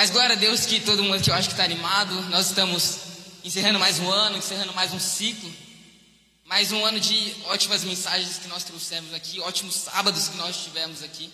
Mas glória a Deus que todo mundo aqui eu acho que está animado. Nós estamos encerrando mais um ano, encerrando mais um ciclo. Mais um ano de ótimas mensagens que nós trouxemos aqui, ótimos sábados que nós tivemos aqui.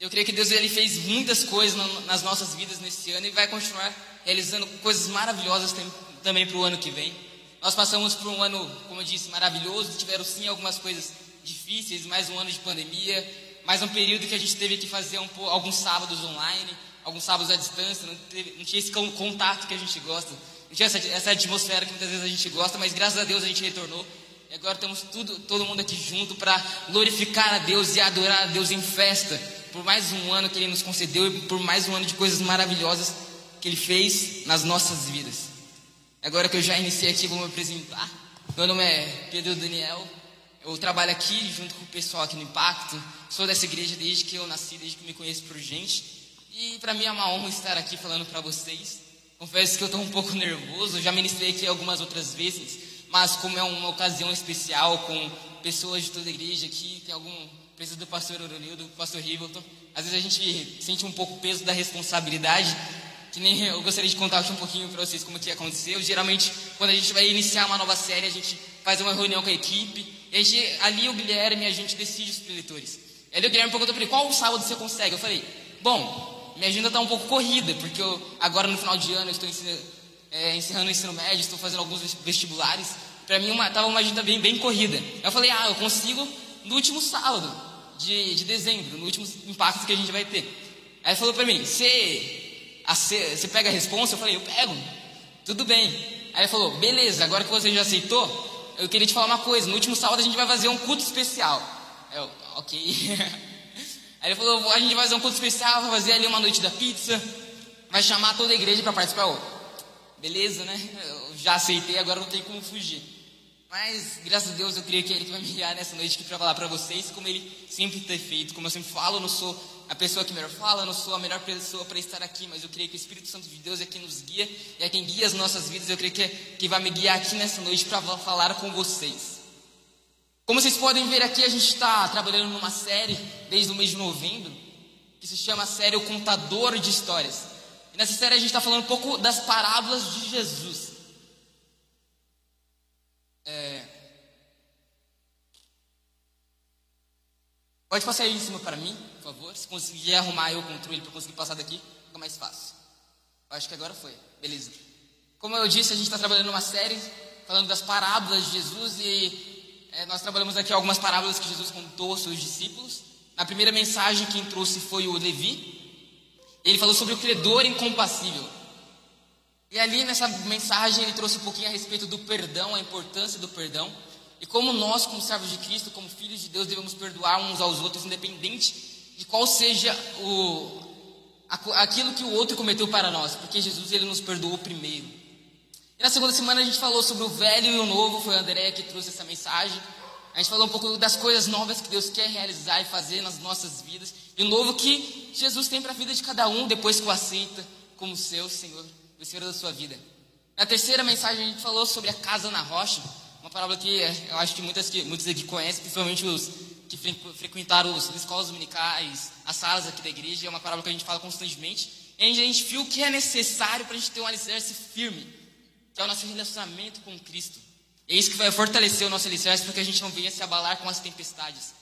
Eu creio que Deus ele fez muitas coisas nas nossas vidas nesse ano e vai continuar realizando coisas maravilhosas também para o ano que vem. Nós passamos por um ano, como eu disse, maravilhoso. Tiveram sim algumas coisas difíceis, mais um ano de pandemia, mais um período que a gente teve que fazer um, alguns sábados online, alguns sábados à distância, não, teve, não tinha esse contato que a gente gosta, não tinha essa, essa, atmosfera que muitas vezes a gente gosta, mas graças a Deus a gente retornou. E agora estamos tudo, todo mundo aqui junto para glorificar a Deus e adorar a Deus em festa, por mais um ano que Ele nos concedeu e por mais um ano de coisas maravilhosas que Ele fez nas nossas vidas. Agora que eu já iniciei aqui, vou me apresentar. Meu nome é Pedro Daniel. Eu trabalho aqui junto com o pessoal aqui no Impacto. Sou dessa igreja desde que eu nasci, desde que me conheço por gente. E para mim é uma honra estar aqui falando para vocês. Confesso que eu estou um pouco nervoso. Já ministrei aqui algumas outras vezes, mas como é uma ocasião especial com pessoas de toda a igreja aqui, tem algum preço do pastor Oronildo, do pastor Rivelton. Às vezes a gente sente um pouco o peso da responsabilidade que nem eu gostaria de contar aqui um pouquinho para vocês como que aconteceu. Geralmente, quando a gente vai iniciar uma nova série, a gente faz uma reunião com a equipe, e a gente, ali o Guilherme, a gente decide os preletores. Aí o Guilherme perguntou para mim, qual sábado você consegue? Eu falei, bom, minha agenda está um pouco corrida, porque eu, agora no final de ano eu estou é, encerrando o ensino médio, estou fazendo alguns vestibulares. Para mim estava uma, uma, agenda bem, bem corrida. Eu falei, ah, eu consigo no último sábado de, de dezembro, no último impacto que a gente vai ter. Aí falou para mim, você pega a resposta? Eu falei, eu pego. Tudo bem. Aí ele falou, beleza, agora que você já aceitou, eu queria te falar uma coisa. No último sábado a gente vai fazer um culto especial. Eu, ok. Aí ele falou, a gente vai fazer um culto especial, vai fazer ali uma noite da pizza, vai chamar toda a igreja para participar. Eu, beleza, né? Eu já aceitei, agora não tem como fugir. Mas, graças a Deus, eu creio que Ele vai me guiar nessa noite aqui para falar para vocês, como Ele sempre tem feito. Como eu sempre falo, eu não sou a pessoa que melhor fala, eu não sou a melhor pessoa para estar aqui, mas eu creio que o Espírito Santo de Deus é quem nos guia e é quem guia as nossas vidas. Eu creio que, é, que vai me guiar aqui nessa noite para falar com vocês. Como vocês podem ver aqui, a gente está trabalhando numa série desde o mês de novembro, que se chama a série O Contador de Histórias. E nessa série a gente está falando um pouco das parábolas de Jesus. É... Pode passar aí em cima para mim, por favor. Se conseguir arrumar o controle para conseguir passar daqui, fica mais fácil. Eu acho que agora foi. Beleza. Como eu disse, a gente está trabalhando numa série falando das parábolas de Jesus e é, nós trabalhamos aqui algumas parábolas que Jesus contou aos seus discípulos. Na primeira mensagem, quem trouxe foi o Levi. Ele falou sobre o credor incompassível. E ali nessa mensagem ele trouxe um pouquinho a respeito do perdão, a importância do perdão. E como nós, como servos de Cristo, como filhos de Deus, devemos perdoar uns aos outros, independente de qual seja o, aquilo que o outro cometeu para nós, porque Jesus ele nos perdoou primeiro. E na segunda semana a gente falou sobre o velho e o novo, foi a Andréia que trouxe essa mensagem. A gente falou um pouco das coisas novas que Deus quer realizar e fazer nas nossas vidas, e o novo que Jesus tem para a vida de cada um depois que o aceita como seu Senhor o Senhor da sua vida. Na terceira mensagem a gente falou sobre a casa na rocha, uma parábola que é, eu acho que muitas que muitos aqui conhecem, principalmente os que frequentaram as escolas dominicais, as salas aqui da igreja, é uma parábola que a gente fala constantemente. E a gente viu o que é necessário para a gente ter um alicerce firme, que é o nosso relacionamento com Cristo. É isso que vai fortalecer o nosso alicerce para que a gente não venha se abalar com as tempestades.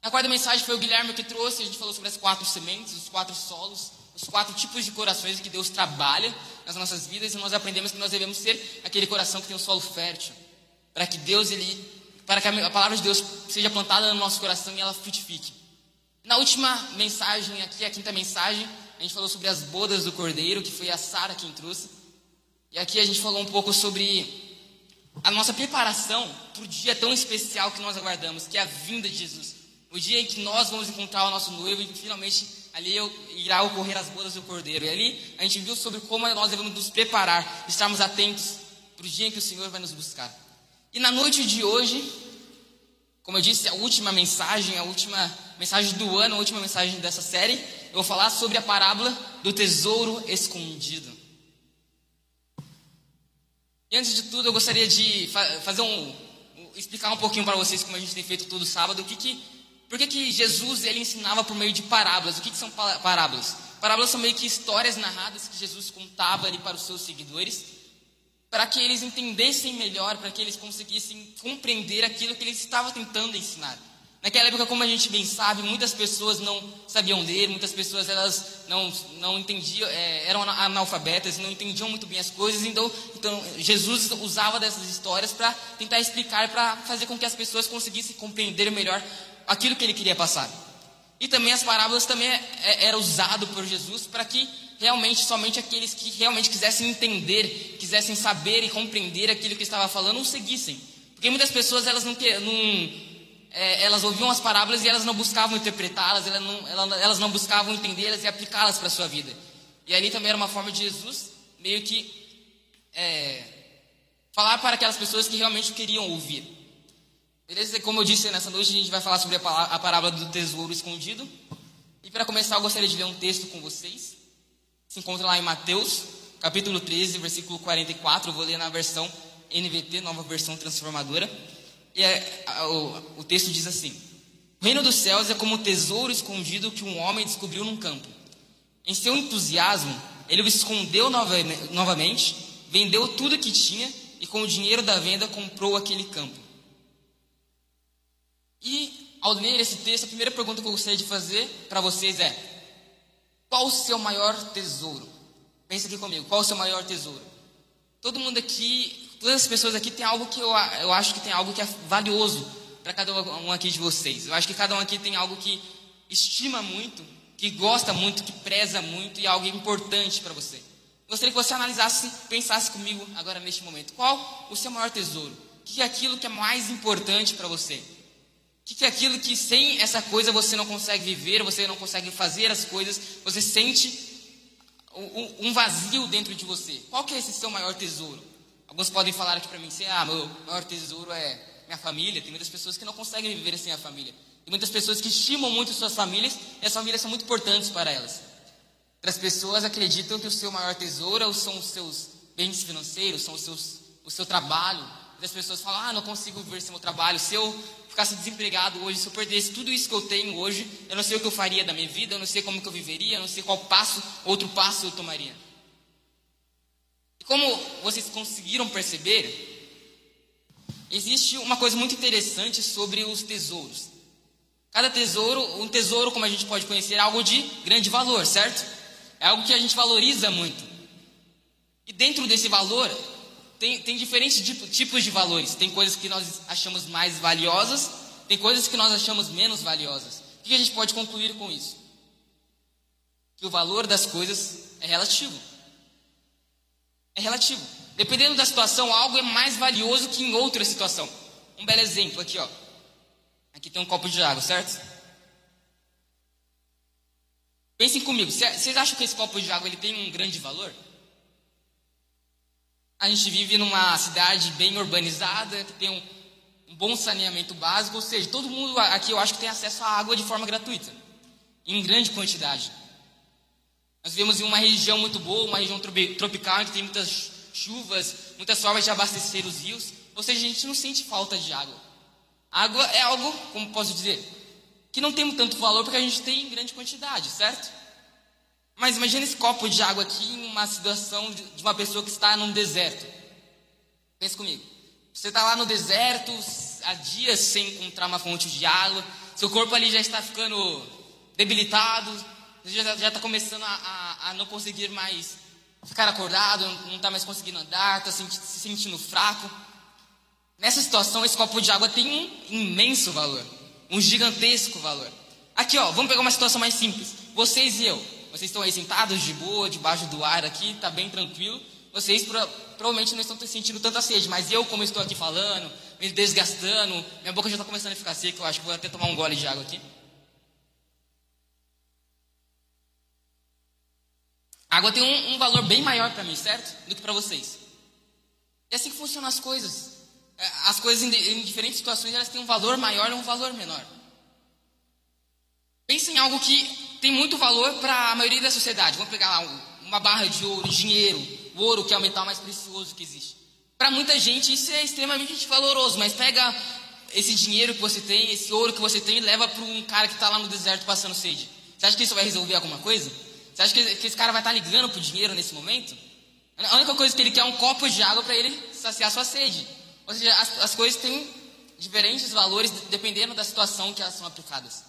A quarta mensagem foi o Guilherme que trouxe, a gente falou sobre as quatro sementes, os quatro solos, os quatro tipos de corações que Deus trabalha nas nossas vidas e nós aprendemos que nós devemos ser aquele coração que tem um solo fértil, para que Deus ele, para que a palavra de Deus seja plantada no nosso coração e ela frutifique. Na última mensagem aqui, a quinta mensagem, a gente falou sobre as bodas do Cordeiro, que foi a Sara quem trouxe. E aqui a gente falou um pouco sobre a nossa preparação para o dia tão especial que nós aguardamos, que é a vinda de Jesus. O dia em que nós vamos encontrar o nosso noivo e finalmente ali irá ocorrer as bodas do Cordeiro. E ali a gente viu sobre como nós devemos nos preparar, estarmos atentos para o dia em que o Senhor vai nos buscar. E na noite de hoje, como eu disse, a última mensagem, a última mensagem do ano, a última mensagem dessa série, eu vou falar sobre a parábola do tesouro escondido. E antes de tudo, eu gostaria de fazer um, explicar um pouquinho para vocês como a gente tem feito todo sábado, o que, que por que, que Jesus ele ensinava por meio de parábolas? O que, que são parábolas? parábolas são meio que histórias narradas que Jesus contava ali para os seus seguidores, para que eles entendessem melhor, para que eles conseguissem compreender aquilo que ele estava tentando ensinar. Naquela época, como a gente bem sabe, muitas pessoas não sabiam ler, muitas pessoas elas não, não entendiam, é, eram analfabetas, não entendiam muito bem as coisas, então, então Jesus usava dessas histórias para tentar explicar, para fazer com que as pessoas conseguissem compreender melhor aquilo que ele queria passar. E também as parábolas também é, é, era usado por Jesus para que realmente somente aqueles que realmente quisessem entender, quisessem saber e compreender aquilo que estava falando, o seguissem. Porque muitas pessoas elas não, não é, elas ouviam as parábolas e elas não buscavam interpretá-las, elas não, elas não buscavam entendê-las e aplicá-las para a sua vida. E ali também era uma forma de Jesus meio que é, falar para aquelas pessoas que realmente queriam ouvir. Beleza? Como eu disse nessa noite, a gente vai falar sobre a, a parábola do tesouro escondido. E para começar, eu gostaria de ler um texto com vocês. Se encontra lá em Mateus, capítulo 13, versículo 44. Eu vou ler na versão NVT, nova versão transformadora. É, o, o texto diz assim: O reino dos céus é como tesouro escondido que um homem descobriu num campo. Em seu entusiasmo, ele o escondeu novamente, vendeu tudo que tinha e com o dinheiro da venda comprou aquele campo. E ao ler esse texto, a primeira pergunta que eu gostaria de fazer para vocês é: qual o seu maior tesouro? Pensa aqui comigo, qual o seu maior tesouro? Todo mundo aqui todas as pessoas aqui tem algo que eu, eu acho que tem algo que é valioso para cada um aqui de vocês. Eu acho que cada um aqui tem algo que estima muito, que gosta muito, que preza muito e é algo importante para você. Gostaria que você analisasse, pensasse comigo agora neste momento. Qual o seu maior tesouro? O que é aquilo que é mais importante para você? O que é aquilo que sem essa coisa você não consegue viver, você não consegue fazer as coisas, você sente um vazio dentro de você? Qual que é esse seu maior tesouro? Alguns podem falar aqui para mim assim: ah, meu maior tesouro é minha família. Tem muitas pessoas que não conseguem viver sem a família. Tem muitas pessoas que estimam muito suas famílias e as famílias são muito importantes para elas. Outras pessoas acreditam que o seu maior tesouro são os seus bens financeiros, são os seus, o seu trabalho. Muitas pessoas falam: ah, não consigo viver sem meu trabalho. Se eu ficasse desempregado hoje, se eu perdesse tudo isso que eu tenho hoje, eu não sei o que eu faria da minha vida, eu não sei como que eu viveria, eu não sei qual passo, outro passo eu tomaria. Como vocês conseguiram perceber, existe uma coisa muito interessante sobre os tesouros. Cada tesouro, um tesouro, como a gente pode conhecer, é algo de grande valor, certo? É algo que a gente valoriza muito. E dentro desse valor, tem, tem diferentes tipos de valores. Tem coisas que nós achamos mais valiosas, tem coisas que nós achamos menos valiosas. O que a gente pode concluir com isso? Que o valor das coisas é relativo. É relativo. Dependendo da situação, algo é mais valioso que em outra situação. Um belo exemplo aqui, ó. Aqui tem um copo de água, certo? Pensem comigo, vocês acham que esse copo de água ele tem um grande valor? A gente vive numa cidade bem urbanizada, que tem um, um bom saneamento básico, ou seja, todo mundo aqui eu acho que tem acesso à água de forma gratuita, em grande quantidade. Nós vivemos em uma região muito boa, uma região tropical, que tem muitas chuvas, muitas formas de abastecer os rios. Ou seja, a gente não sente falta de água. Água é algo, como posso dizer, que não tem tanto valor porque a gente tem em grande quantidade, certo? Mas imagine esse copo de água aqui em uma situação de uma pessoa que está num deserto. Pense comigo. Você está lá no deserto, há dias sem encontrar uma fonte de água, seu corpo ali já está ficando debilitado, já está começando a, a, a, não conseguir mais ficar acordado, não está mais conseguindo andar, está se, se sentindo fraco. Nessa situação, esse copo de água tem um imenso valor, um gigantesco valor. Aqui, ó, vamos pegar uma situação mais simples. Vocês e eu, vocês estão aí sentados de boa, debaixo do ar aqui, está bem tranquilo. Vocês pro, provavelmente não estão sentindo tanta sede, mas eu, como estou aqui falando, me desgastando, minha boca já está começando a ficar seca, eu acho que vou até tomar um gole de água aqui. Água tem um, um valor bem maior para mim, certo? Do que para vocês. É assim que funcionam as coisas. É, as coisas em, em diferentes situações elas têm um valor maior ou um valor menor. Pense em algo que tem muito valor para a maioria da sociedade. Vamos pegar lá uma barra de ouro, dinheiro, o ouro que é o metal mais precioso que existe. Para muita gente isso é extremamente valoroso, mas pega esse dinheiro que você tem, esse ouro que você tem e leva para um cara que está lá no deserto passando sede. Você acha que isso vai resolver alguma coisa? Você acha que, esse cara vai estar ligando pro dinheiro nesse momento? A única coisa que ele quer é um copo de água para ele saciar sua sede. Ou seja, as, as coisas têm diferentes valores dependendo da situação que elas são aplicadas.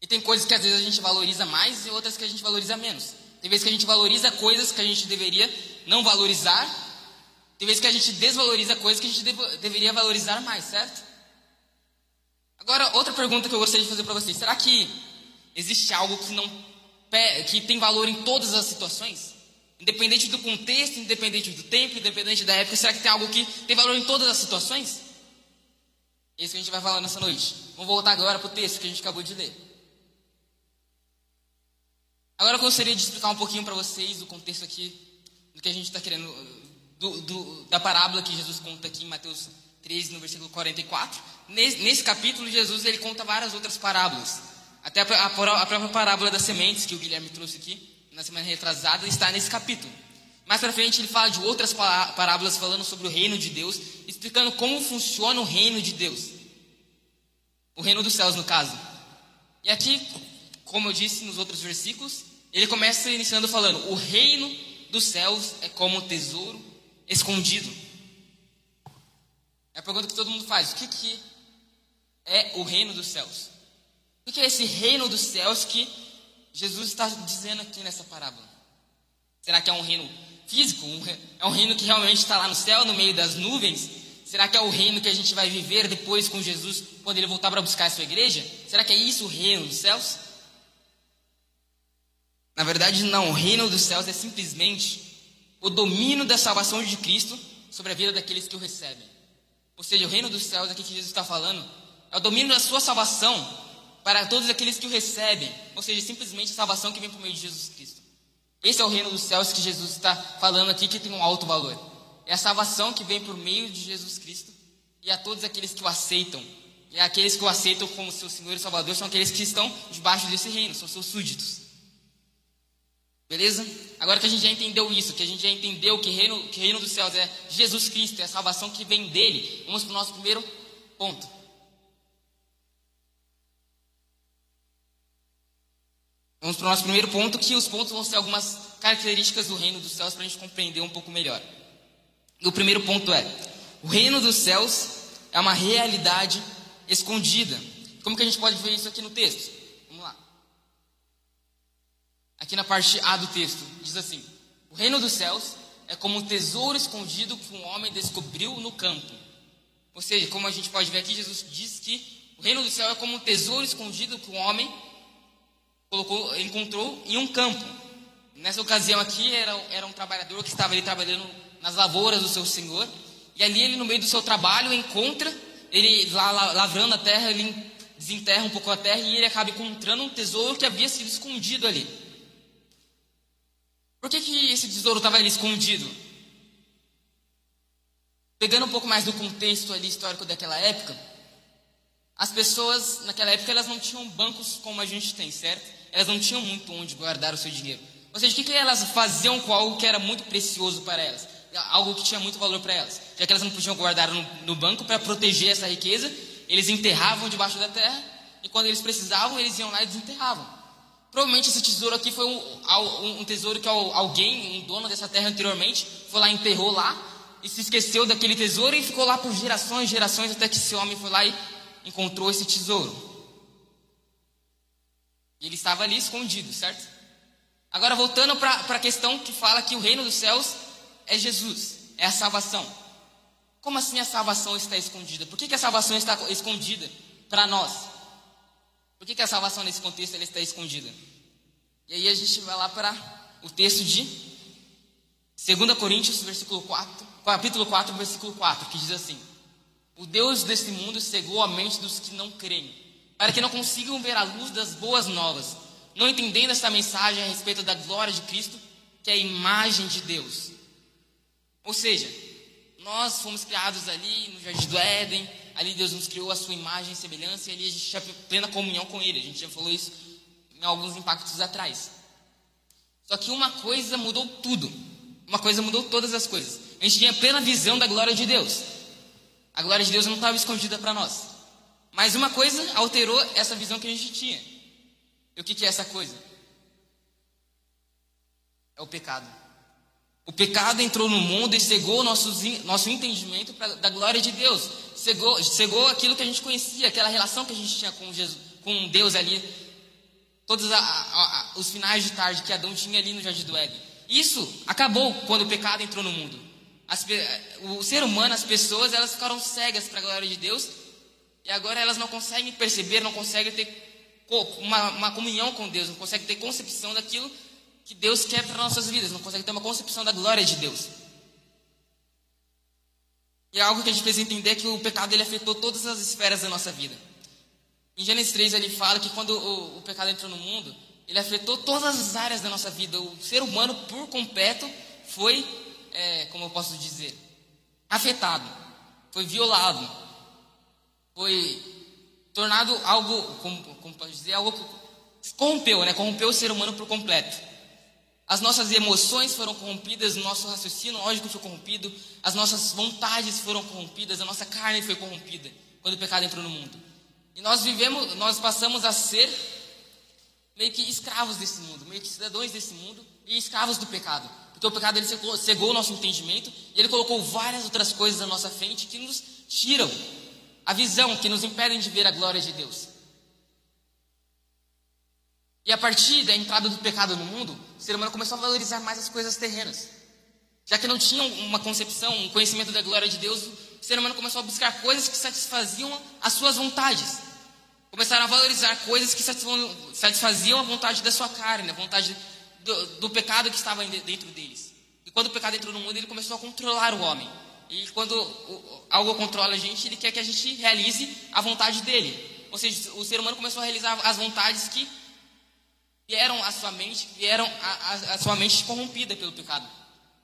E tem coisas que às vezes a gente valoriza mais e outras que a gente valoriza menos. Tem vezes que a gente valoriza coisas que a gente deveria não valorizar. Tem vezes que a gente desvaloriza coisas que a gente dev deveria valorizar mais, certo? Agora, outra pergunta que eu gostaria de fazer para vocês: será que existe algo que não que tem valor em todas as situações? Independente do contexto, independente do tempo, independente da época, será que tem algo que tem valor em todas as situações? É isso que a gente vai falar nessa noite. Vamos voltar agora para o texto que a gente acabou de ler. Agora eu gostaria de explicar um pouquinho para vocês o contexto aqui do que a gente está querendo, do, do, da parábola que Jesus conta aqui em Mateus 13, no versículo 44. Nesse, nesse capítulo, Jesus ele conta várias outras parábolas. Até a, a, a própria parábola das sementes que o Guilherme trouxe aqui, na semana retrasada, está nesse capítulo. Mais para frente ele fala de outras parábolas falando sobre o reino de Deus, explicando como funciona o reino de Deus. O reino dos céus, no caso. E aqui, como eu disse nos outros versículos, ele começa iniciando falando: o reino dos céus é como um tesouro escondido. É a pergunta que todo mundo faz: o que, que é o reino dos céus? O que é esse reino dos céus que Jesus está dizendo aqui nessa parábola? Será que é um reino físico? é um reino que realmente está lá no céu, no meio das nuvens? Será que é o reino que a gente vai viver depois com Jesus, quando ele voltar para buscar a sua igreja? Será que é isso o reino dos céus? Na verdade, não. O reino dos céus é simplesmente o domínio da salvação de Cristo sobre a vida daqueles que o recebem. Ou seja, o reino dos céus, aqui que Jesus está falando, é o domínio da sua salvação para todos aqueles que o recebem, ou seja, simplesmente a salvação que vem por meio de Jesus Cristo. Esse é o reino dos céus que Jesus está falando aqui, que tem um alto valor. É a salvação que vem por meio de Jesus Cristo e a todos aqueles que o aceitam. E aqueles que o aceitam como seu Senhor e Salvador são aqueles que estão debaixo desse reino, são seus súditos. Beleza? Agora que a gente já entendeu isso, que a gente já entendeu que reino, que reino dos céus é Jesus Cristo, é a salvação que vem dele, vamos para o nosso primeiro ponto. Vamos para o nosso primeiro ponto, que os pontos vão ser algumas características do reino dos céus para a gente compreender um pouco melhor. E o primeiro ponto é: o reino dos céus é uma realidade escondida. Como que a gente pode ver isso aqui no texto? Vamos lá. Aqui na parte A do texto, diz assim: O reino dos céus é como um tesouro escondido que um homem descobriu no campo. Ou seja, como a gente pode ver aqui, Jesus diz que o reino do céu é como um tesouro escondido que um homem colocou, encontrou em um campo. Nessa ocasião aqui era, era um trabalhador que estava ali trabalhando nas lavouras do seu senhor. E ali ele no meio do seu trabalho encontra, ele lá, lavrando a terra, ele desenterra um pouco a terra e ele acaba encontrando um tesouro que havia sido escondido ali. Por que, que esse tesouro estava ali escondido? Pegando um pouco mais do contexto ali histórico daquela época, as pessoas naquela época elas não tinham bancos como a gente tem, certo? Elas não tinham muito onde guardar o seu dinheiro. Ou seja, o que, que elas faziam com algo que era muito precioso para elas? Algo que tinha muito valor para elas. Já que elas não podiam guardar no, no banco para proteger essa riqueza, eles enterravam debaixo da terra e quando eles precisavam, eles iam lá e desenterravam. Provavelmente esse tesouro aqui foi um, um tesouro que alguém, um dono dessa terra anteriormente, foi lá, enterrou lá e se esqueceu daquele tesouro e ficou lá por gerações e gerações até que esse homem foi lá e encontrou esse tesouro. E ele estava ali escondido, certo? Agora, voltando para a questão que fala que o reino dos céus é Jesus, é a salvação. Como assim a salvação está escondida? Por que, que a salvação está escondida para nós? Por que, que a salvação nesse contexto ela está escondida? E aí a gente vai lá para o texto de 2 Coríntios, versículo 4, capítulo 4, versículo 4, que diz assim: O Deus deste mundo cegou a mente dos que não creem para que não consigam ver a luz das boas novas, não entendendo essa mensagem a respeito da glória de Cristo, que é a imagem de Deus. Ou seja, nós fomos criados ali no Jardim do Éden, ali Deus nos criou a sua imagem e semelhança, e ali a gente tinha plena comunhão com Ele. A gente já falou isso em alguns impactos atrás. Só que uma coisa mudou tudo. Uma coisa mudou todas as coisas. A gente tinha plena visão da glória de Deus. A glória de Deus não estava escondida para nós. Mas uma coisa alterou essa visão que a gente tinha. E o que, que é essa coisa? é o pecado. O pecado entrou no mundo e cegou nosso, nosso entendimento pra, da glória de Deus. Cegou, cegou aquilo que a gente conhecia, aquela relação que a gente tinha com, Jesus, com Deus ali. Todos a, a, a, os finais de tarde que Adão tinha ali no Jardim do Éden. Isso acabou quando o pecado entrou no mundo. As, o ser humano, as pessoas, elas ficaram cegas para a glória de Deus. E agora elas não conseguem perceber, não conseguem ter uma, uma comunhão com Deus, não conseguem ter concepção daquilo que Deus quer para nossas vidas, não consegue ter uma concepção da glória de Deus. E é algo que a gente precisa entender que o pecado ele afetou todas as esferas da nossa vida. Em Gênesis 3 ele fala que quando o, o pecado entrou no mundo, ele afetou todas as áreas da nossa vida. O ser humano por completo foi, é, como eu posso dizer, afetado, foi violado, foi tornado algo, como, como posso dizer, algo que corrompeu, né? Corrompeu o ser humano por completo. As nossas emoções foram corrompidas, o nosso raciocínio lógico foi corrompido, as nossas vontades foram corrompidas, a nossa carne foi corrompida quando o pecado entrou no mundo. E nós vivemos, nós passamos a ser meio que escravos desse mundo, meio que cidadãos desse mundo e escravos do pecado. Porque o pecado ele cegou o nosso entendimento e ele colocou várias outras coisas na nossa frente que nos tiram a visão, que nos impedem de ver a glória de Deus. E a partir da entrada do pecado no mundo, o ser humano começou a valorizar mais as coisas terrenas. Já que não tinham uma concepção, um conhecimento da glória de Deus, o ser humano começou a buscar coisas que satisfaziam as suas vontades. Começaram a valorizar coisas que satisfaziam a vontade da sua carne, a vontade do, do pecado que estava dentro deles. E quando o pecado entrou no mundo, ele começou a controlar o homem. E quando algo controla a gente, ele quer que a gente realize a vontade dele. Ou seja, o ser humano começou a realizar as vontades que vieram à sua mente, vieram a, sua mente corrompida pelo pecado.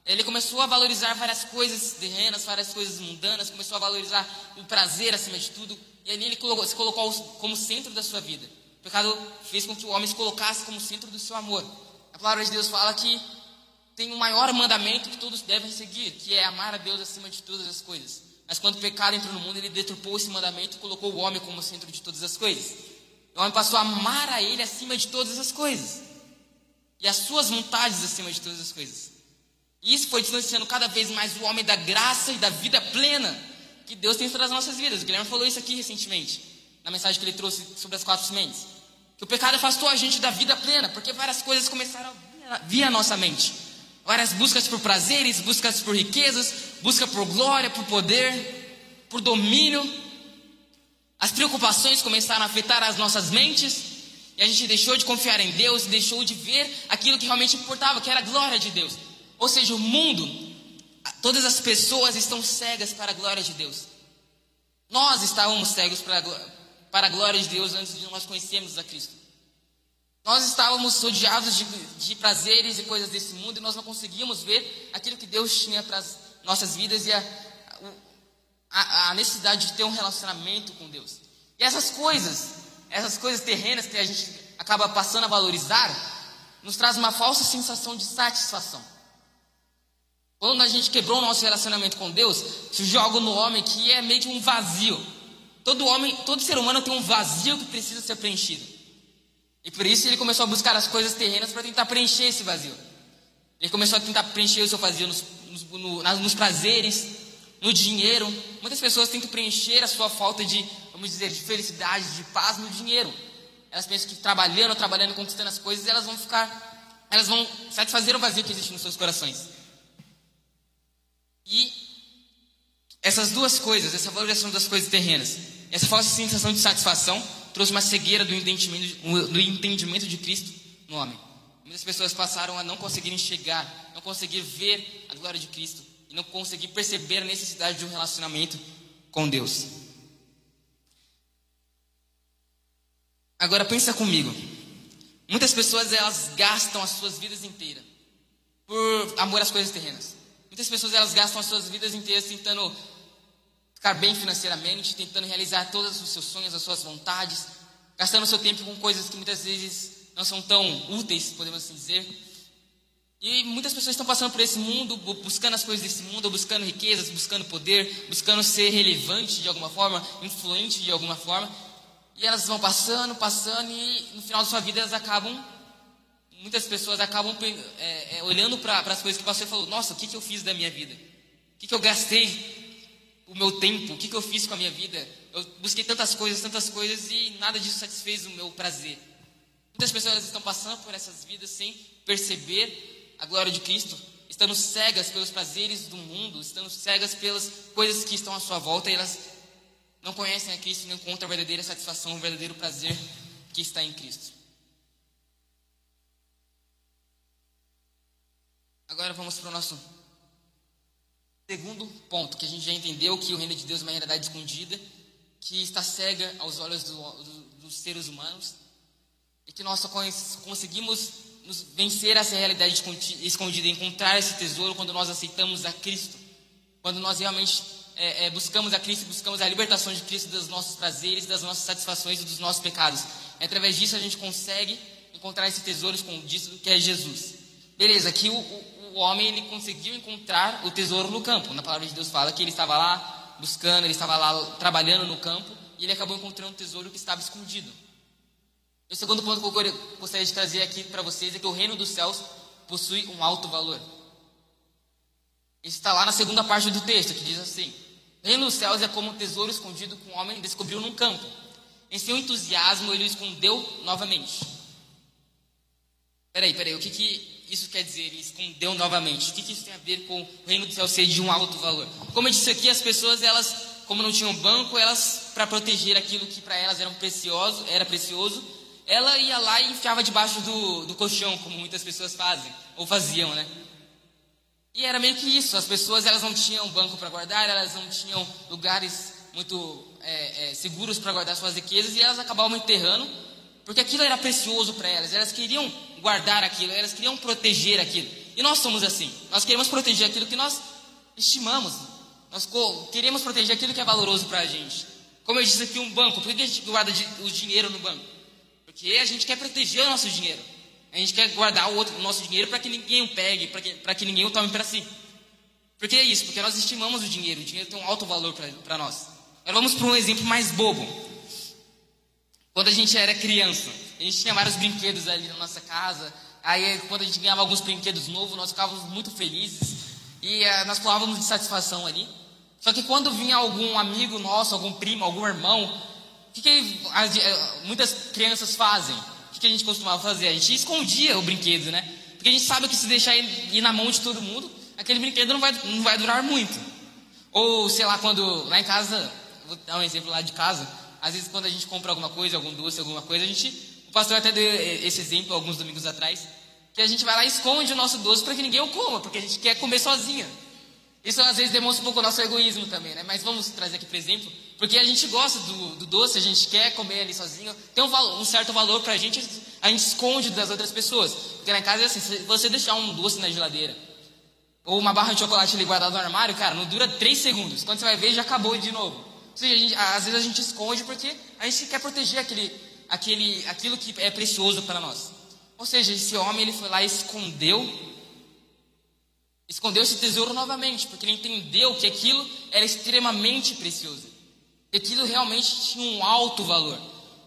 Ele começou a valorizar várias coisas terrenas, várias coisas mundanas, começou a valorizar o prazer acima de tudo, e ali ele colocou, se colocou como centro da sua vida. O pecado fez com que o homem se colocasse como centro do seu amor. A palavra de Deus fala que tem um maior mandamento que todos devem seguir, que é amar a Deus acima de todas as coisas. Mas quando o pecado entrou no mundo, ele deturpou esse mandamento e colocou o homem como centro de todas as coisas. O homem passou a amar a Ele acima de todas as coisas. E as suas vontades acima de todas as coisas. E isso foi distanciando cada vez mais o homem da graça e da vida plena que Deus tem para as nossas vidas. O Guilherme falou isso aqui recentemente, na mensagem que ele trouxe sobre as quatro sementes. Que o pecado afastou a gente da vida plena, porque várias coisas começaram a vir à nossa mente. Várias buscas por prazeres, buscas por riquezas, busca por glória, por poder, por domínio. As preocupações começaram a afetar as nossas mentes e a gente deixou de confiar em Deus deixou de ver aquilo que realmente importava, que era a glória de Deus. Ou seja, o mundo, todas as pessoas estão cegas para a glória de Deus. Nós estávamos cegos para a glória de Deus antes de nós conhecermos a Cristo. Nós estávamos rodeados de, de prazeres e coisas desse mundo e nós não conseguíamos ver aquilo que Deus tinha para as nossas vidas e a, a, a necessidade de ter um relacionamento com Deus. E essas coisas, essas coisas terrenas que a gente acaba passando a valorizar, nos traz uma falsa sensação de satisfação. Quando a gente quebrou o nosso relacionamento com Deus, surgiu algo no homem que é meio que um vazio. Todo homem, todo ser humano tem um vazio que precisa ser preenchido. E por isso ele começou a buscar as coisas terrenas para tentar preencher esse vazio. Ele começou a tentar preencher o seu vazio nos, nos, no, nos prazeres, no dinheiro. Muitas pessoas tentam preencher a sua falta de, vamos dizer, de felicidade, de paz no dinheiro. Elas pensam que trabalhando, trabalhando, conquistando as coisas, elas vão ficar, elas vão satisfazer o vazio que existe nos seus corações. E essas duas coisas, essa valorização das coisas terrenas, essa falsa sensação de satisfação, trouxe uma cegueira do entendimento, do entendimento de Cristo no homem. Muitas pessoas passaram a não conseguir enxergar, não conseguir ver a glória de Cristo e não conseguir perceber a necessidade de um relacionamento com Deus. Agora pensa comigo. Muitas pessoas elas gastam as suas vidas inteiras por amor às coisas terrenas. Muitas pessoas elas gastam as suas vidas inteiras tentando ficar bem financeiramente, tentando realizar todos os seus sonhos, as suas vontades, gastando seu tempo com coisas que muitas vezes não são tão úteis, podemos assim dizer. E muitas pessoas estão passando por esse mundo, buscando as coisas desse mundo, buscando riquezas, buscando poder, buscando ser relevante de alguma forma, influente de alguma forma. E elas vão passando, passando, e no final da sua vida elas acabam muitas pessoas acabam é, é, olhando para as coisas que o pastor falou: Nossa, o que, que eu fiz da minha vida? O que, que eu gastei o meu tempo? O que, que eu fiz com a minha vida? Eu busquei tantas coisas, tantas coisas e nada disso satisfez o meu prazer. Muitas pessoas estão passando por essas vidas sem perceber a glória de Cristo, estando cegas pelos prazeres do mundo, estando cegas pelas coisas que estão à sua volta e elas não conhecem a Cristo e não encontram a verdadeira satisfação, o verdadeiro prazer que está em Cristo. Agora vamos para o nosso segundo ponto, que a gente já entendeu que o reino de Deus é uma realidade escondida, que está cega aos olhos do, do, dos seres humanos, e que nós só conseguimos vencer essa realidade escondida, encontrar esse tesouro quando nós aceitamos a Cristo, quando nós realmente é, é, buscamos a Cristo, buscamos a libertação de Cristo dos nossos prazeres, das nossas satisfações e dos nossos pecados. E através disso a gente consegue encontrar esse tesouro escondido que é Jesus. Beleza, aqui o, o o homem ele conseguiu encontrar o tesouro no campo. Na palavra de Deus fala que ele estava lá buscando, ele estava lá trabalhando no campo e ele acabou encontrando o tesouro que estava escondido. O segundo ponto que eu gostaria de trazer aqui para vocês é que o reino dos céus possui um alto valor. Isso está lá na segunda parte do texto, que diz assim: O reino dos céus é como um tesouro escondido que um homem descobriu num campo. Em seu entusiasmo, ele o escondeu novamente. Peraí, peraí, o que, que isso quer dizer? Ele escondeu novamente. O que, que isso tem a ver com o reino do céu ser de um alto valor? Como eu disse aqui, as pessoas, elas, como não tinham banco, elas, para proteger aquilo que para elas era precioso, era precioso, ela ia lá e enfiava debaixo do, do colchão, como muitas pessoas fazem, ou faziam, né? E era meio que isso, as pessoas elas não tinham banco para guardar, elas não tinham lugares muito é, é, seguros para guardar suas riquezas e elas acabavam enterrando, porque aquilo era precioso para elas, elas queriam guardar aquilo, elas queriam proteger aquilo. E nós somos assim. Nós queremos proteger aquilo que nós estimamos. Nós queremos proteger aquilo que é valoroso para a gente. Como eu disse aqui, um banco. Por que a gente guarda o dinheiro no banco? Porque a gente quer proteger o nosso dinheiro. A gente quer guardar o, outro, o nosso dinheiro para que ninguém o pegue, para que, que ninguém o tome para si. Por que é isso? Porque nós estimamos o dinheiro. O dinheiro tem um alto valor para nós. Agora vamos para um exemplo mais bobo. Quando a gente era criança, a gente tinha vários brinquedos ali na nossa casa. Aí, quando a gente ganhava alguns brinquedos novos, nós ficávamos muito felizes. E uh, nós pulávamos de satisfação ali. Só que quando vinha algum amigo nosso, algum primo, algum irmão, o que, que as, uh, muitas crianças fazem? O que, que, a gente costumava fazer? A gente escondia o brinquedo, né? Porque a gente sabe que se deixar ir na mão de todo mundo, aquele brinquedo não vai, não vai durar muito. Ou, sei lá, quando lá em casa, vou dar um exemplo lá de casa, às vezes quando a gente compra alguma coisa, algum doce, alguma coisa, a gente o pastor até deu esse exemplo alguns domingos atrás, que a gente vai lá e esconde o nosso doce para que ninguém o coma, porque a gente quer comer sozinha. Isso às vezes demonstra um pouco o nosso egoísmo também, né? Mas vamos trazer aqui para exemplo, porque a gente gosta do, do, doce, a gente quer comer ali sozinho, tem um, valor, um certo valor para a gente, a gente esconde das outras pessoas. Porque na casa é assim, se você deixar um doce na geladeira, ou uma barra de chocolate ali guardada no armário, cara, não dura três segundos. Quando você vai ver, já acabou de novo. Gente, às vezes a gente esconde porque a gente quer proteger aquele, aquele, aquilo que é precioso para nós. Ou seja, esse homem ele foi lá e escondeu, escondeu esse tesouro novamente, porque ele entendeu que aquilo era extremamente precioso. Aquilo realmente tinha um alto valor.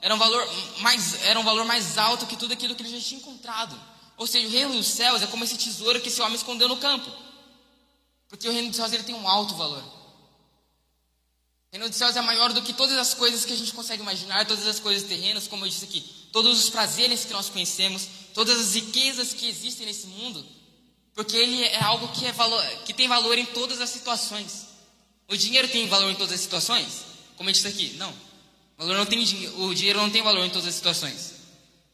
Era um valor mais, era um valor mais alto que tudo aquilo que ele já tinha encontrado. Ou seja, o reino dos céus é como esse tesouro que esse homem escondeu no campo. Porque o reino dos céus ele tem um alto valor. O reino dos céus é maior do que todas as coisas que a gente consegue imaginar, todas as coisas terrenas, como eu disse aqui, todos os prazeres que nós conhecemos, todas as riquezas que existem nesse mundo, porque ele é algo que, é valor, que tem valor em todas as situações. O dinheiro tem valor em todas as situações? Como eu disse aqui, não. O, valor não tem, o dinheiro não tem valor em todas as situações.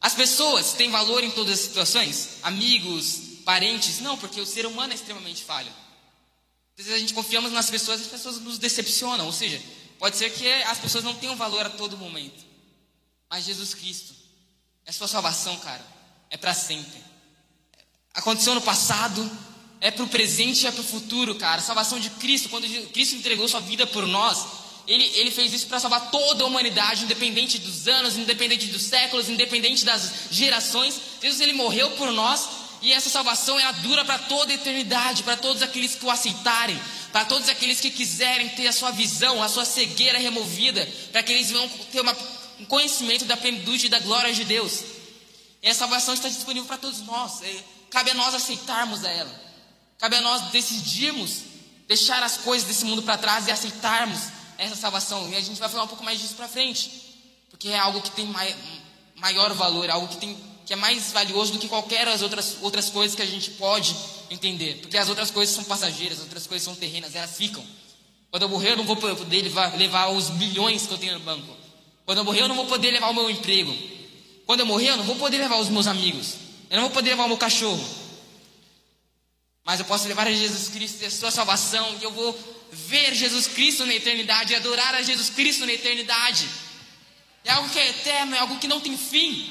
As pessoas têm valor em todas as situações? Amigos, parentes? Não, porque o ser humano é extremamente falho. Às vezes a gente confiamos nas pessoas e as pessoas nos decepcionam. Ou seja, pode ser que as pessoas não tenham valor a todo momento. Mas Jesus Cristo, é sua salvação, cara, é para sempre. Aconteceu no passado, é para o presente e é para o futuro, cara. Salvação de Cristo, quando Cristo entregou sua vida por nós, ele, ele fez isso para salvar toda a humanidade, independente dos anos, independente dos séculos, independente das gerações. Jesus ele morreu por nós e essa salvação ela dura para toda a eternidade, para todos aqueles que o aceitarem, para todos aqueles que quiserem ter a sua visão, a sua cegueira removida, para que eles venham ter uma, um conhecimento da plenitude e da glória de Deus. E a salvação está disponível para todos nós. É, cabe a nós aceitarmos a ela. Cabe a nós decidirmos deixar as coisas desse mundo para trás e aceitarmos essa salvação. E a gente vai falar um pouco mais disso para frente, porque é algo que tem mai, maior valor, é algo que, tem, que é mais valioso do que qualquer das outras, outras coisas que a gente pode entender. Porque as outras coisas são passageiras, as outras coisas são terrenas, elas ficam. Quando eu morrer, eu não vou poder levar, levar os bilhões que eu tenho no banco. Quando eu morrer, eu não vou poder levar o meu emprego. Quando eu morrer, eu não vou poder levar os meus amigos. Eu não vou poder levar o meu cachorro. Mas eu posso levar a Jesus Cristo e a sua salvação. E eu vou ver Jesus Cristo na eternidade. E adorar a Jesus Cristo na eternidade. É algo que é eterno, é algo que não tem fim.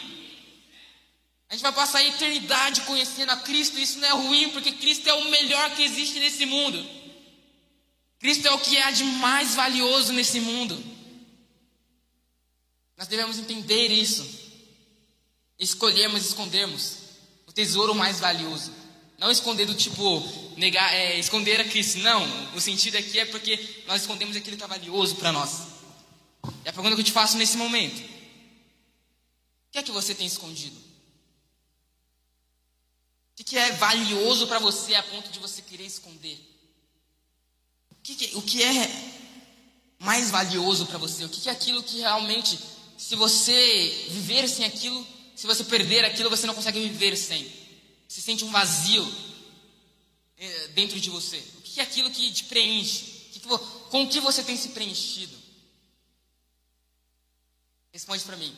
A gente vai passar a eternidade conhecendo a Cristo. Isso não é ruim, porque Cristo é o melhor que existe nesse mundo. Cristo é o que há de mais valioso nesse mundo. Nós devemos entender isso. Escolhermos escondermos o tesouro mais valioso. Não esconder do tipo, negar, é, esconder a Cristo. Não, o sentido aqui é porque nós escondemos aquilo que é valioso para nós. E a pergunta que eu te faço nesse momento: O que é que você tem escondido? O que é valioso para você a ponto de você querer esconder? O que, o que é mais valioso para você? O que é aquilo que realmente, se você viver sem aquilo, se você perder aquilo, você não consegue viver sem? Você sente um vazio eh, dentro de você. O que é aquilo que te preenche? Com o que você tem se preenchido? Responde para mim.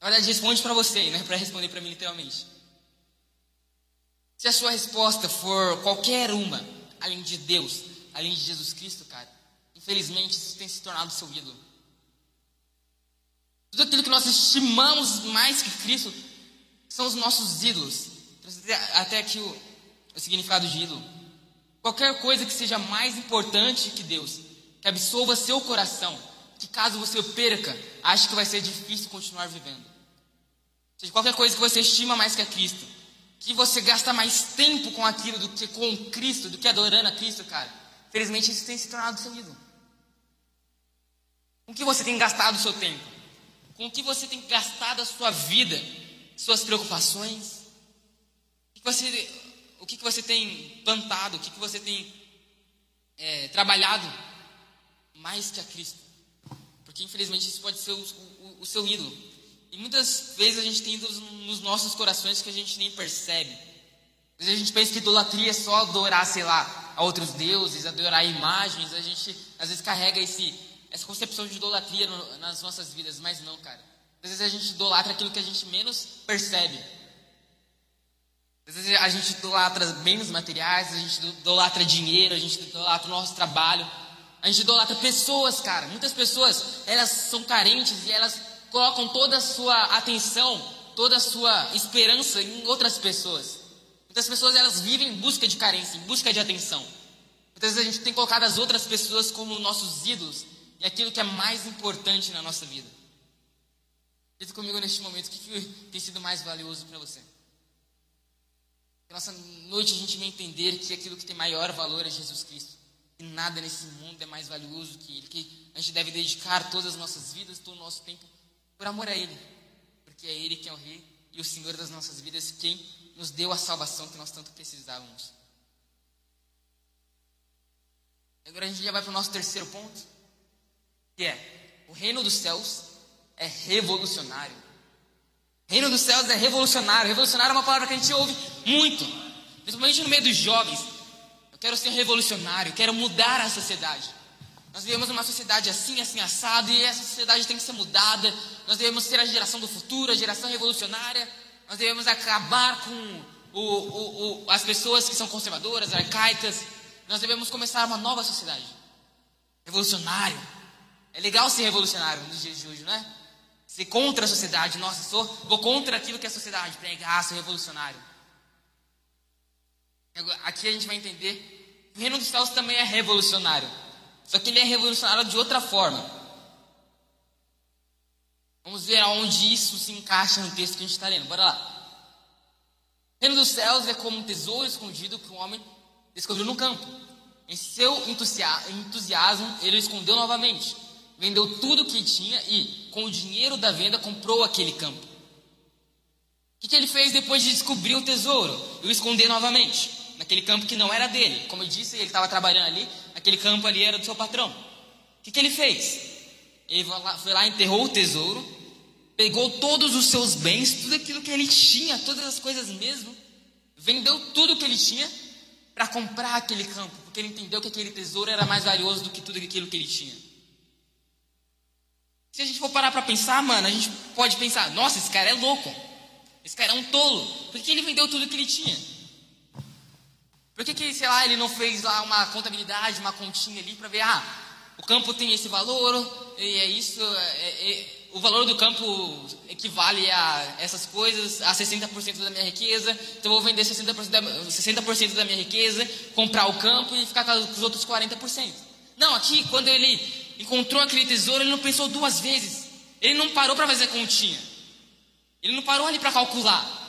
Na verdade, responde para você, não é para responder para mim literalmente. Se a sua resposta for qualquer uma, além de Deus, além de Jesus Cristo, cara, infelizmente isso tem se tornado seu ídolo. Tudo aquilo que nós estimamos mais que Cristo são os nossos ídolos. Até aqui o, o significado de ídolo. Qualquer coisa que seja mais importante que Deus, que absolva seu coração, que caso você perca, ache que vai ser difícil continuar vivendo. Ou seja, qualquer coisa que você estima mais que a Cristo, que você gasta mais tempo com aquilo do que com Cristo, do que adorando a Cristo, cara. Felizmente isso tem se tornado seu ídolo. Com que você tem gastado o seu tempo? Com que você tem gastado a sua vida, suas preocupações? O que você, o que você tem plantado? O que você tem é, trabalhado mais que a Cristo? Porque infelizmente isso pode ser o, o, o seu ídolo. E muitas vezes a gente tem ídolos nos nossos corações que a gente nem percebe. Às vezes a gente pensa que idolatria é só adorar, sei lá, a outros deuses, adorar imagens. A gente às vezes carrega esse, essa concepção de idolatria no, nas nossas vidas, mas não, cara. Às vezes a gente idolatra aquilo que a gente menos percebe. Às vezes a gente idolatra bens materiais, a gente idolatra dinheiro, a gente idolatra o nosso trabalho. A gente idolatra pessoas, cara. Muitas pessoas, elas são carentes e elas colocam toda a sua atenção, toda a sua esperança em outras pessoas. Muitas pessoas elas vivem em busca de carência, em busca de atenção. Muitas vezes a gente tem colocado as outras pessoas como nossos ídolos e aquilo que é mais importante na nossa vida. Diz comigo neste momento, o que, que tem sido mais valioso para você? Que nossa noite a gente vai entender que aquilo que tem maior valor é Jesus Cristo. E nada nesse mundo é mais valioso que Ele. Que a gente deve dedicar todas as nossas vidas, todo o nosso tempo por amor a Ele, porque é Ele quem é o Rei e o Senhor das nossas vidas, quem nos deu a salvação que nós tanto precisávamos. Agora a gente já vai para o nosso terceiro ponto, que é o reino dos céus é revolucionário. Reino dos céus é revolucionário. Revolucionário é uma palavra que a gente ouve muito, principalmente no meio dos jovens. Eu quero ser revolucionário, quero mudar a sociedade. Nós vivemos uma sociedade assim, assim, assado, e essa sociedade tem que ser mudada. Nós devemos ser a geração do futuro, a geração revolucionária. Nós devemos acabar com o, o, o, as pessoas que são conservadoras, arcaicas. Nós devemos começar uma nova sociedade. Revolucionário. É legal ser revolucionário nos dias de hoje, não é? Ser contra a sociedade. Nossa, sou, vou contra aquilo que a sociedade prega. ser revolucionário. Aqui a gente vai entender o reino dos céus também é revolucionário. Só que ele é revolucionário de outra forma. Vamos ver aonde isso se encaixa no texto que a gente está lendo. Bora lá. O reino dos céus é como um tesouro escondido que um homem descobriu no campo. Em seu entusiasmo, ele o escondeu novamente. Vendeu tudo o que tinha e, com o dinheiro da venda, comprou aquele campo. que, que ele fez depois de descobrir o tesouro? E o esconder novamente, naquele campo que não era dele. Como eu disse, ele estava trabalhando ali, aquele campo ali era do seu patrão. O que, que ele fez? Ele foi lá, enterrou o tesouro, pegou todos os seus bens, tudo aquilo que ele tinha, todas as coisas mesmo, vendeu tudo que ele tinha para comprar aquele campo, porque ele entendeu que aquele tesouro era mais valioso do que tudo aquilo que ele tinha. Se a gente for parar para pensar, mano, a gente pode pensar: nossa, esse cara é louco, esse cara é um tolo, por que ele vendeu tudo que ele tinha? Por que, que sei lá, ele não fez lá uma contabilidade, uma continha ali para ver, ah, o campo tem esse valor, e é isso, é, é, o valor do campo equivale a essas coisas, a 60% da minha riqueza, então eu vou vender 60%, da, 60 da minha riqueza, comprar o campo e ficar com os outros 40%. Não, aqui, quando ele encontrou aquele tesouro, ele não pensou duas vezes, ele não parou para fazer continha, ele não parou ali para calcular.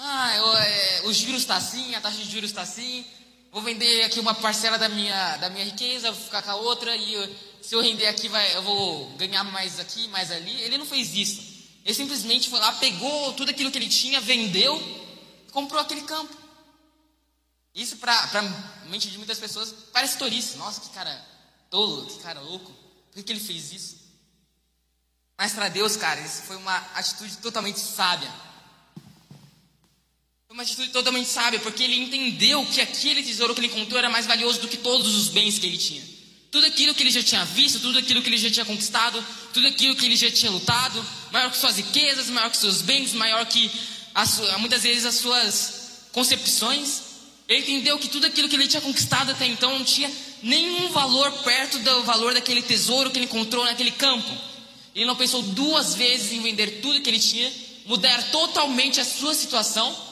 Ah, eu, é, os juros está assim, a taxa de juros está assim, vou vender aqui uma parcela da minha, da minha riqueza, vou ficar com a outra e se eu render aqui vai, eu vou ganhar mais aqui, mais ali. Ele não fez isso. Ele simplesmente foi lá, pegou tudo aquilo que ele tinha, vendeu, comprou aquele campo. Isso para a mente de muitas pessoas parece tolice. Nossa, que cara tolo, que cara louco. Por que, que ele fez isso? Mas para Deus, cara, isso foi uma atitude totalmente sábia. Uma atitude totalmente sábia, porque ele entendeu que aquele tesouro que ele encontrou era mais valioso do que todos os bens que ele tinha. Tudo aquilo que ele já tinha visto, tudo aquilo que ele já tinha conquistado, tudo aquilo que ele já tinha lutado, maior que suas riquezas, maior que seus bens, maior que muitas vezes as suas concepções. Ele entendeu que tudo aquilo que ele tinha conquistado até então não tinha nenhum valor perto do valor daquele tesouro que ele encontrou naquele campo. Ele não pensou duas vezes em vender tudo que ele tinha, mudar totalmente a sua situação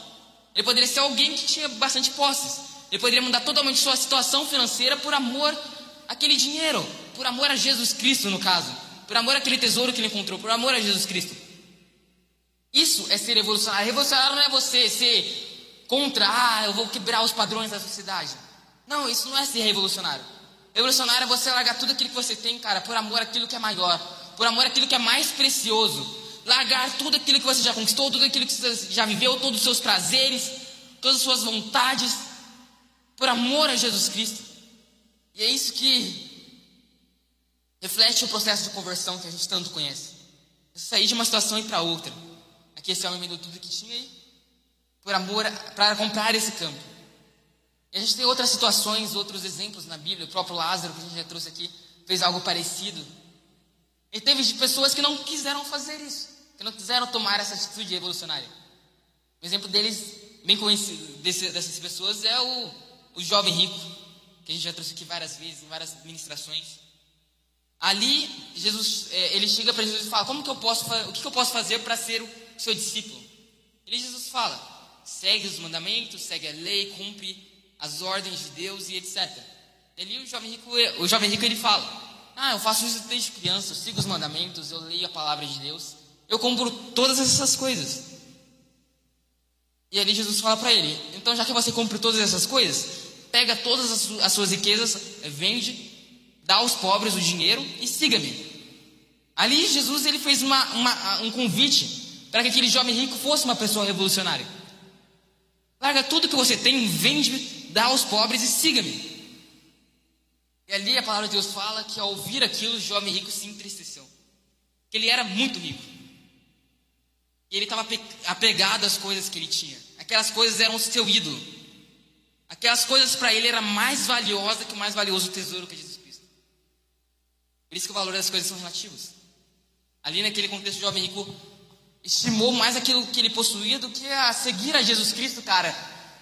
ele poderia ser alguém que tinha bastante posses. Ele poderia mudar totalmente sua situação financeira por amor àquele dinheiro, por amor a Jesus Cristo, no caso, por amor àquele tesouro que ele encontrou, por amor a Jesus Cristo. Isso é ser revolucionário. Revolucionário não é você ser contra, ah, eu vou quebrar os padrões da sociedade. Não, isso não é ser revolucionário. Revolucionário é você largar tudo aquilo que você tem, cara, por amor àquilo que é maior, por amor àquilo que é mais precioso largar tudo aquilo que você já conquistou, tudo aquilo que você já viveu, todos os seus prazeres, todas as suas vontades, por amor a Jesus Cristo. E é isso que reflete o processo de conversão que a gente tanto conhece. sair de uma situação e para outra. Aqui esse homem vendeu tudo que tinha aí, por amor, para comprar esse campo. E a gente tem outras situações, outros exemplos na Bíblia. O próprio Lázaro, que a gente já trouxe aqui, fez algo parecido. E teve pessoas que não quiseram fazer isso que não quiseram tomar essa atitude revolucionária. Um exemplo deles, bem conhecido, desse, dessas pessoas, é o, o jovem rico, que a gente já trouxe aqui várias vezes, em várias ministrações. Ali, Jesus, é, ele chega para Jesus e fala: Como que eu posso, o que, que eu posso fazer para ser o seu discípulo? Ele Jesus fala: Segue os mandamentos, segue a lei, cumpre as ordens de Deus e etc. Ali o jovem rico, o jovem rico ele fala: Ah, eu faço isso desde criança, eu sigo os mandamentos, eu leio a palavra de Deus. Eu compro todas essas coisas. E ali Jesus fala para ele: Então, já que você compra todas essas coisas, pega todas as, suas riquezas, vende, dá aos pobres o dinheiro e siga-me. Ali Jesus ele fez uma, uma, um convite para que aquele jovem rico fosse uma pessoa revolucionária. Larga tudo que você tem, vende, dá aos pobres e siga-me. E ali a palavra de Deus fala que ao ouvir aquilo, o jovem rico se entristeceu. Que ele era muito rico. E ele estava apegado às coisas que ele tinha. Aquelas coisas eram o seu ídolo. Aquelas coisas para ele era mais valiosa que o mais valioso tesouro que é Jesus Cristo. Por isso que o valor das coisas são relativos. Ali naquele contexto, o jovem rico estimou mais aquilo que ele possuía do que a seguir a Jesus Cristo, cara.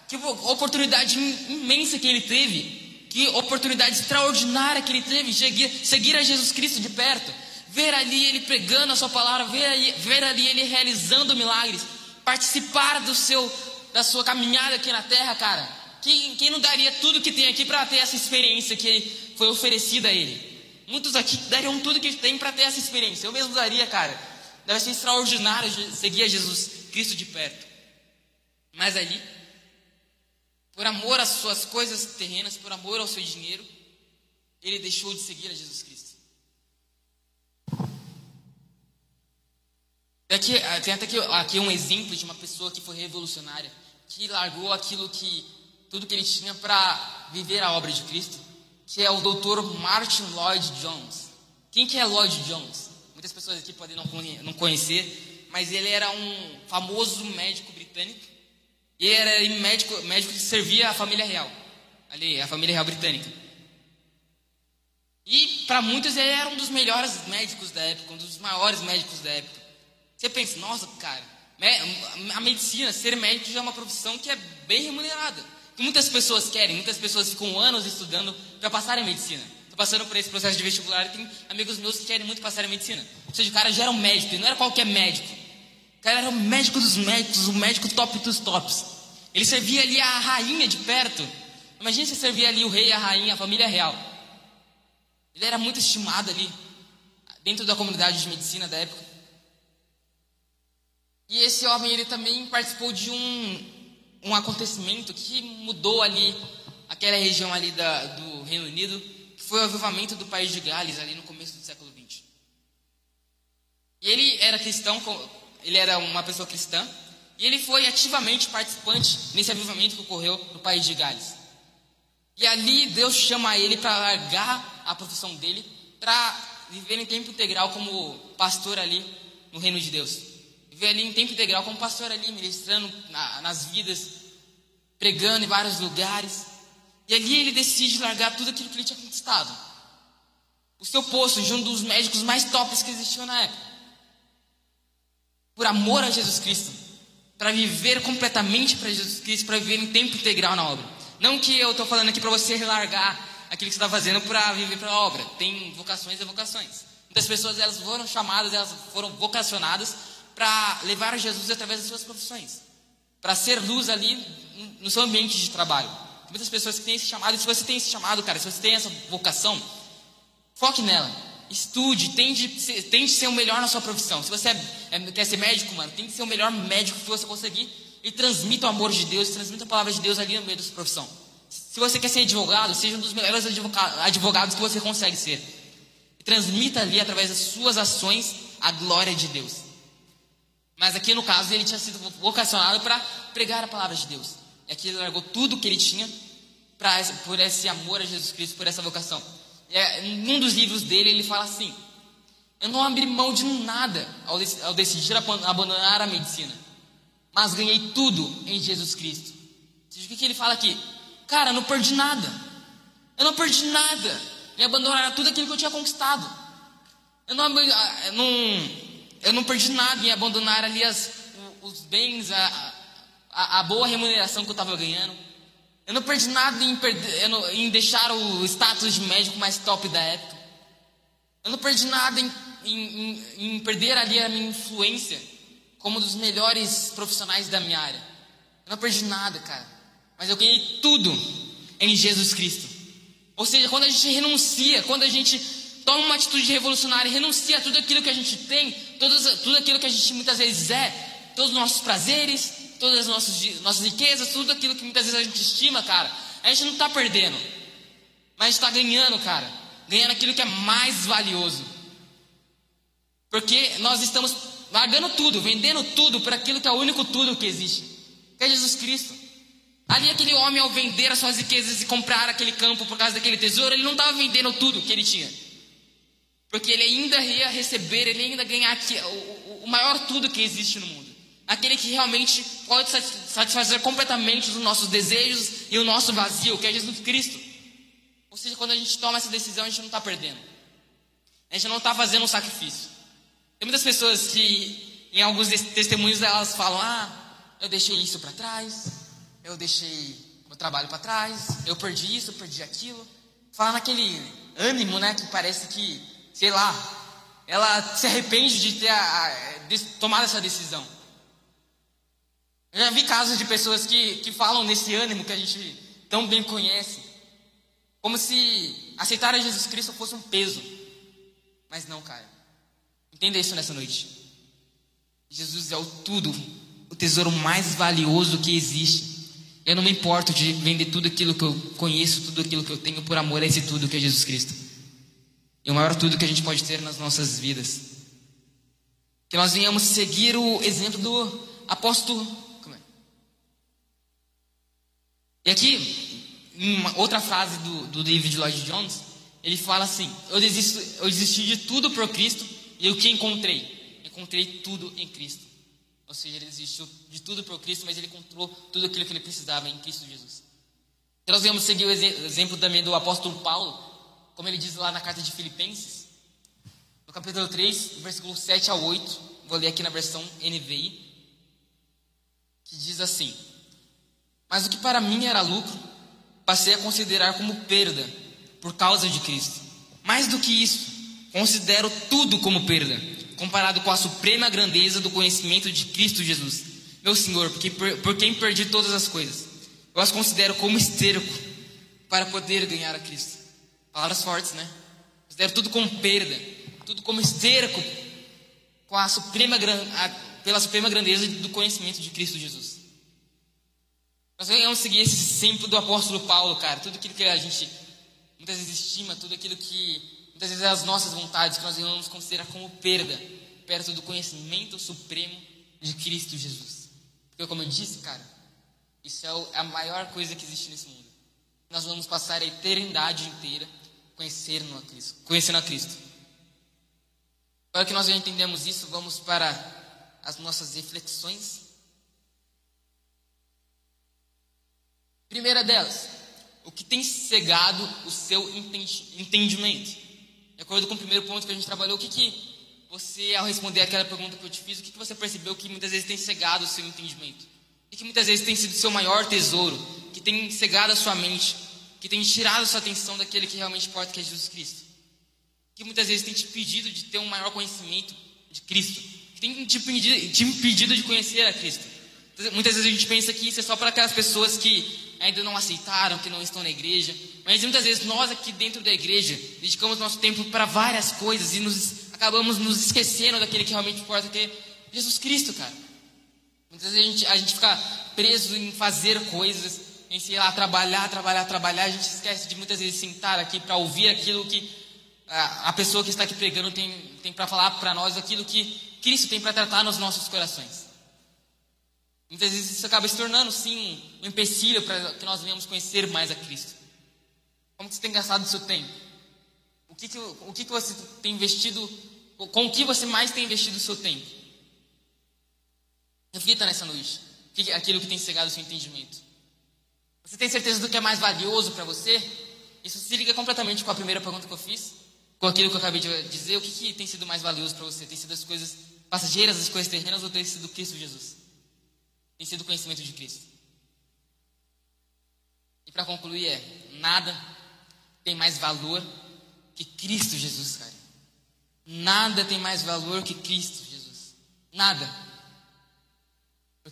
Que oportunidade imensa que ele teve. Que oportunidade extraordinária que ele teve. Seguir, seguir a Jesus Cristo de perto ver ali ele pregando a sua palavra, ver ali, ver ali ele realizando milagres, participar do seu, da sua caminhada aqui na terra, cara. Quem, quem não daria tudo que tem aqui para ter essa experiência que foi oferecida a ele? Muitos aqui dariam tudo que tem para ter essa experiência. Eu mesmo daria, cara. Deve ser extraordinário seguir a Jesus Cristo de perto. Mas ali, por amor às suas coisas terrenas, por amor ao seu dinheiro, ele deixou de seguir a Jesus Cristo. Aqui, tem até aqui, aqui um exemplo de uma pessoa que foi revolucionária, que largou aquilo que tudo que ele tinha para viver a obra de Cristo, que é o doutor Martin Lloyd Jones. Quem que é Lloyd Jones? Muitas pessoas aqui podem não, não conhecer, mas ele era um famoso médico britânico. E era médico, médico que servia a família real, ali, a família real britânica. E para muitos ele era um dos melhores médicos da época, um dos maiores médicos da época. Você pensa, nossa, cara, a medicina, ser médico já é uma profissão que é bem remunerada. Que muitas pessoas querem, muitas pessoas ficam anos estudando para passar em medicina. Estou passando por esse processo de vestibular e tem amigos meus que querem muito passar em medicina. Ou seja, o cara já era um médico, e não era qualquer médico. O cara era o médico dos médicos, o médico top dos tops. Ele servia ali a rainha de perto. Imagina se servia ali o rei, a rainha, a família real. Ele era muito estimado ali, dentro da comunidade de medicina da época. E esse homem, ele também participou de um, um acontecimento que mudou ali aquela região ali da, do Reino Unido, que foi o avivamento do país de Gales, ali no começo do século XX. E ele era cristão, ele era uma pessoa cristã, e ele foi ativamente participante nesse avivamento que ocorreu no país de Gales. E ali Deus chama ele para largar a profissão dele, para viver em tempo integral como pastor ali no reino de Deus. Viver ali em tempo integral como pastor ali, ministrando na, nas vidas, pregando em vários lugares. E ali ele decide largar tudo aquilo que ele tinha conquistado. O seu posto de um dos médicos mais tops que existiam na época. Por amor a Jesus Cristo. Para viver completamente para Jesus Cristo, para viver em tempo integral na obra. Não que eu estou falando aqui para você largar aquilo que você está fazendo para viver para a obra. Tem vocações e vocações. Muitas pessoas elas foram chamadas, elas foram vocacionadas para levar Jesus através das suas profissões, para ser luz ali no seu ambiente de trabalho. Tem muitas pessoas que têm esse chamado. E se você tem esse chamado, cara, se você tem essa vocação, foque nela. Estude, tente, tente ser o melhor na sua profissão. Se você é, é, quer ser médico, mano, tem que ser o melhor médico que você conseguir e transmita o amor de Deus, transmita a palavra de Deus ali no meio da sua profissão. Se você quer ser advogado, seja um dos melhores advogados que você consegue ser. E transmita ali, através das suas ações, a glória de Deus. Mas aqui no caso, ele tinha sido vocacionado para pregar a palavra de Deus. E aqui ele largou tudo que ele tinha pra, por esse amor a Jesus Cristo, por essa vocação. É, em um dos livros dele, ele fala assim: Eu não abri mão de nada ao, ao decidir abandonar a medicina mas ganhei tudo em Jesus Cristo. O que, que ele fala aqui? Cara, eu não perdi nada. Eu não perdi nada. Me abandonar tudo aquilo que eu tinha conquistado. Eu não, eu não, eu não perdi nada em abandonar ali as, os bens, a, a, a boa remuneração que eu estava ganhando. Eu não perdi nada em, perder, em deixar o status de médico mais top da época. Eu não perdi nada em, em, em perder ali a minha influência como um dos melhores profissionais da minha área. Eu não perdi nada, cara. Mas eu ganhei tudo em Jesus Cristo. Ou seja, quando a gente renuncia, quando a gente toma uma atitude revolucionária, renuncia a tudo aquilo que a gente tem, todos, tudo aquilo que a gente muitas vezes é, todos os nossos prazeres, todas as nossas, nossas riquezas, tudo aquilo que muitas vezes a gente estima, cara, a gente não está perdendo, mas a gente está ganhando, cara, ganhando aquilo que é mais valioso, porque nós estamos largando tudo, vendendo tudo para aquilo que é o único tudo que existe, que é Jesus Cristo. Ali aquele homem ao vender as suas riquezas e comprar aquele campo por causa daquele tesouro, ele não estava vendendo tudo que ele tinha. Porque ele ainda ia receber, ele ainda ganhar o maior tudo que existe no mundo. Aquele que realmente pode satisfazer completamente os nossos desejos e o nosso vazio, que é Jesus Cristo. Ou seja, quando a gente toma essa decisão, a gente não está perdendo. A gente não está fazendo um sacrifício. Tem muitas pessoas que, em alguns testemunhos, elas falam: Ah, eu deixei isso para trás, eu deixei meu trabalho para trás, eu perdi isso, eu perdi aquilo. Fala naquele ânimo, né, que parece que, sei lá, ela se arrepende de ter a, a, de tomado essa decisão. Eu já vi casos de pessoas que, que falam nesse ânimo que a gente tão bem conhece, como se aceitar a Jesus Cristo fosse um peso. Mas não, cara. Entenda isso nessa noite. Jesus é o tudo, o tesouro mais valioso que existe. Eu não me importo de vender tudo aquilo que eu conheço, tudo aquilo que eu tenho por amor a esse tudo que é Jesus Cristo. E o maior tudo que a gente pode ter nas nossas vidas. Que nós venhamos seguir o exemplo do apóstolo. É? E aqui, uma outra frase do, do David Lloyd Jones, ele fala assim: eu, desisto, eu desisti de tudo por Cristo e o que encontrei? Encontrei tudo em Cristo. Ou seja, ele desistiu de tudo por Cristo, mas ele encontrou tudo aquilo que ele precisava em Cristo Jesus. Nós vamos seguir o exemplo também do apóstolo Paulo, como ele diz lá na carta de Filipenses, no capítulo 3, versículo 7 a 8. Vou ler aqui na versão NVI, que diz assim: Mas o que para mim era lucro, passei a considerar como perda por causa de Cristo. Mais do que isso, considero tudo como perda comparado com a suprema grandeza do conhecimento de Cristo Jesus, meu Senhor, porque por quem perdi todas as coisas. Eu as considero como esterco para poder ganhar a Cristo. Palavras fortes, né? Considero tudo como perda, tudo como esterco com a suprema, pela suprema grandeza do conhecimento de Cristo Jesus. Nós vamos seguir esse exemplo do apóstolo Paulo, cara. Tudo aquilo que a gente muitas vezes estima, tudo aquilo que Muitas vezes é as nossas vontades que nós vamos considerar como perda perto do conhecimento supremo de Cristo Jesus. Porque, como eu disse, cara, isso é a maior coisa que existe nesse mundo. Nós vamos passar a eternidade inteira conhecendo a Cristo. Conhecendo a Cristo. Agora que nós já entendemos isso, vamos para as nossas reflexões. Primeira delas, o que tem cegado o seu entendimento? De acordo com o primeiro ponto que a gente trabalhou, o que, que você, ao responder aquela pergunta que eu te fiz, o que, que você percebeu que muitas vezes tem cegado o seu entendimento? E que muitas vezes tem sido o seu maior tesouro, que tem cegado a sua mente, que tem tirado sua atenção daquele que realmente importa, que é Jesus Cristo? Que muitas vezes tem te impedido de ter um maior conhecimento de Cristo, que tem te impedido, te impedido de conhecer a Cristo. Muitas vezes a gente pensa que isso é só para aquelas pessoas que ainda não aceitaram, que não estão na igreja. Mas muitas vezes nós aqui dentro da igreja dedicamos nosso tempo para várias coisas e nos acabamos nos esquecendo daquele que realmente importa, que é Jesus Cristo, cara. Muitas vezes a gente, a gente fica preso em fazer coisas, em sei lá, trabalhar, trabalhar, trabalhar. A gente esquece de muitas vezes sentar aqui para ouvir aquilo que a, pessoa que está aqui pregando tem, tem para falar para nós, aquilo que Cristo tem para tratar nos nossos corações. Muitas vezes isso acaba se tornando, sim, um empecilho para que nós venhamos conhecer mais a Cristo. Como que você tem gastado o seu tempo? O que, que, o que, que você tem investido, com o que você mais tem investido o seu tempo? Reflita nessa noite. Aquilo que tem cegado o seu entendimento. Você tem certeza do que é mais valioso para você? Isso se liga completamente com a primeira pergunta que eu fiz, com aquilo que eu acabei de dizer. O que, que tem sido mais valioso para você? Tem sido as coisas passageiras, as coisas terrenas ou tem sido Cristo Jesus? tem sido o conhecimento de Cristo. E para concluir é, nada tem mais valor que Cristo Jesus, cara. Nada tem mais valor que Cristo Jesus. Nada.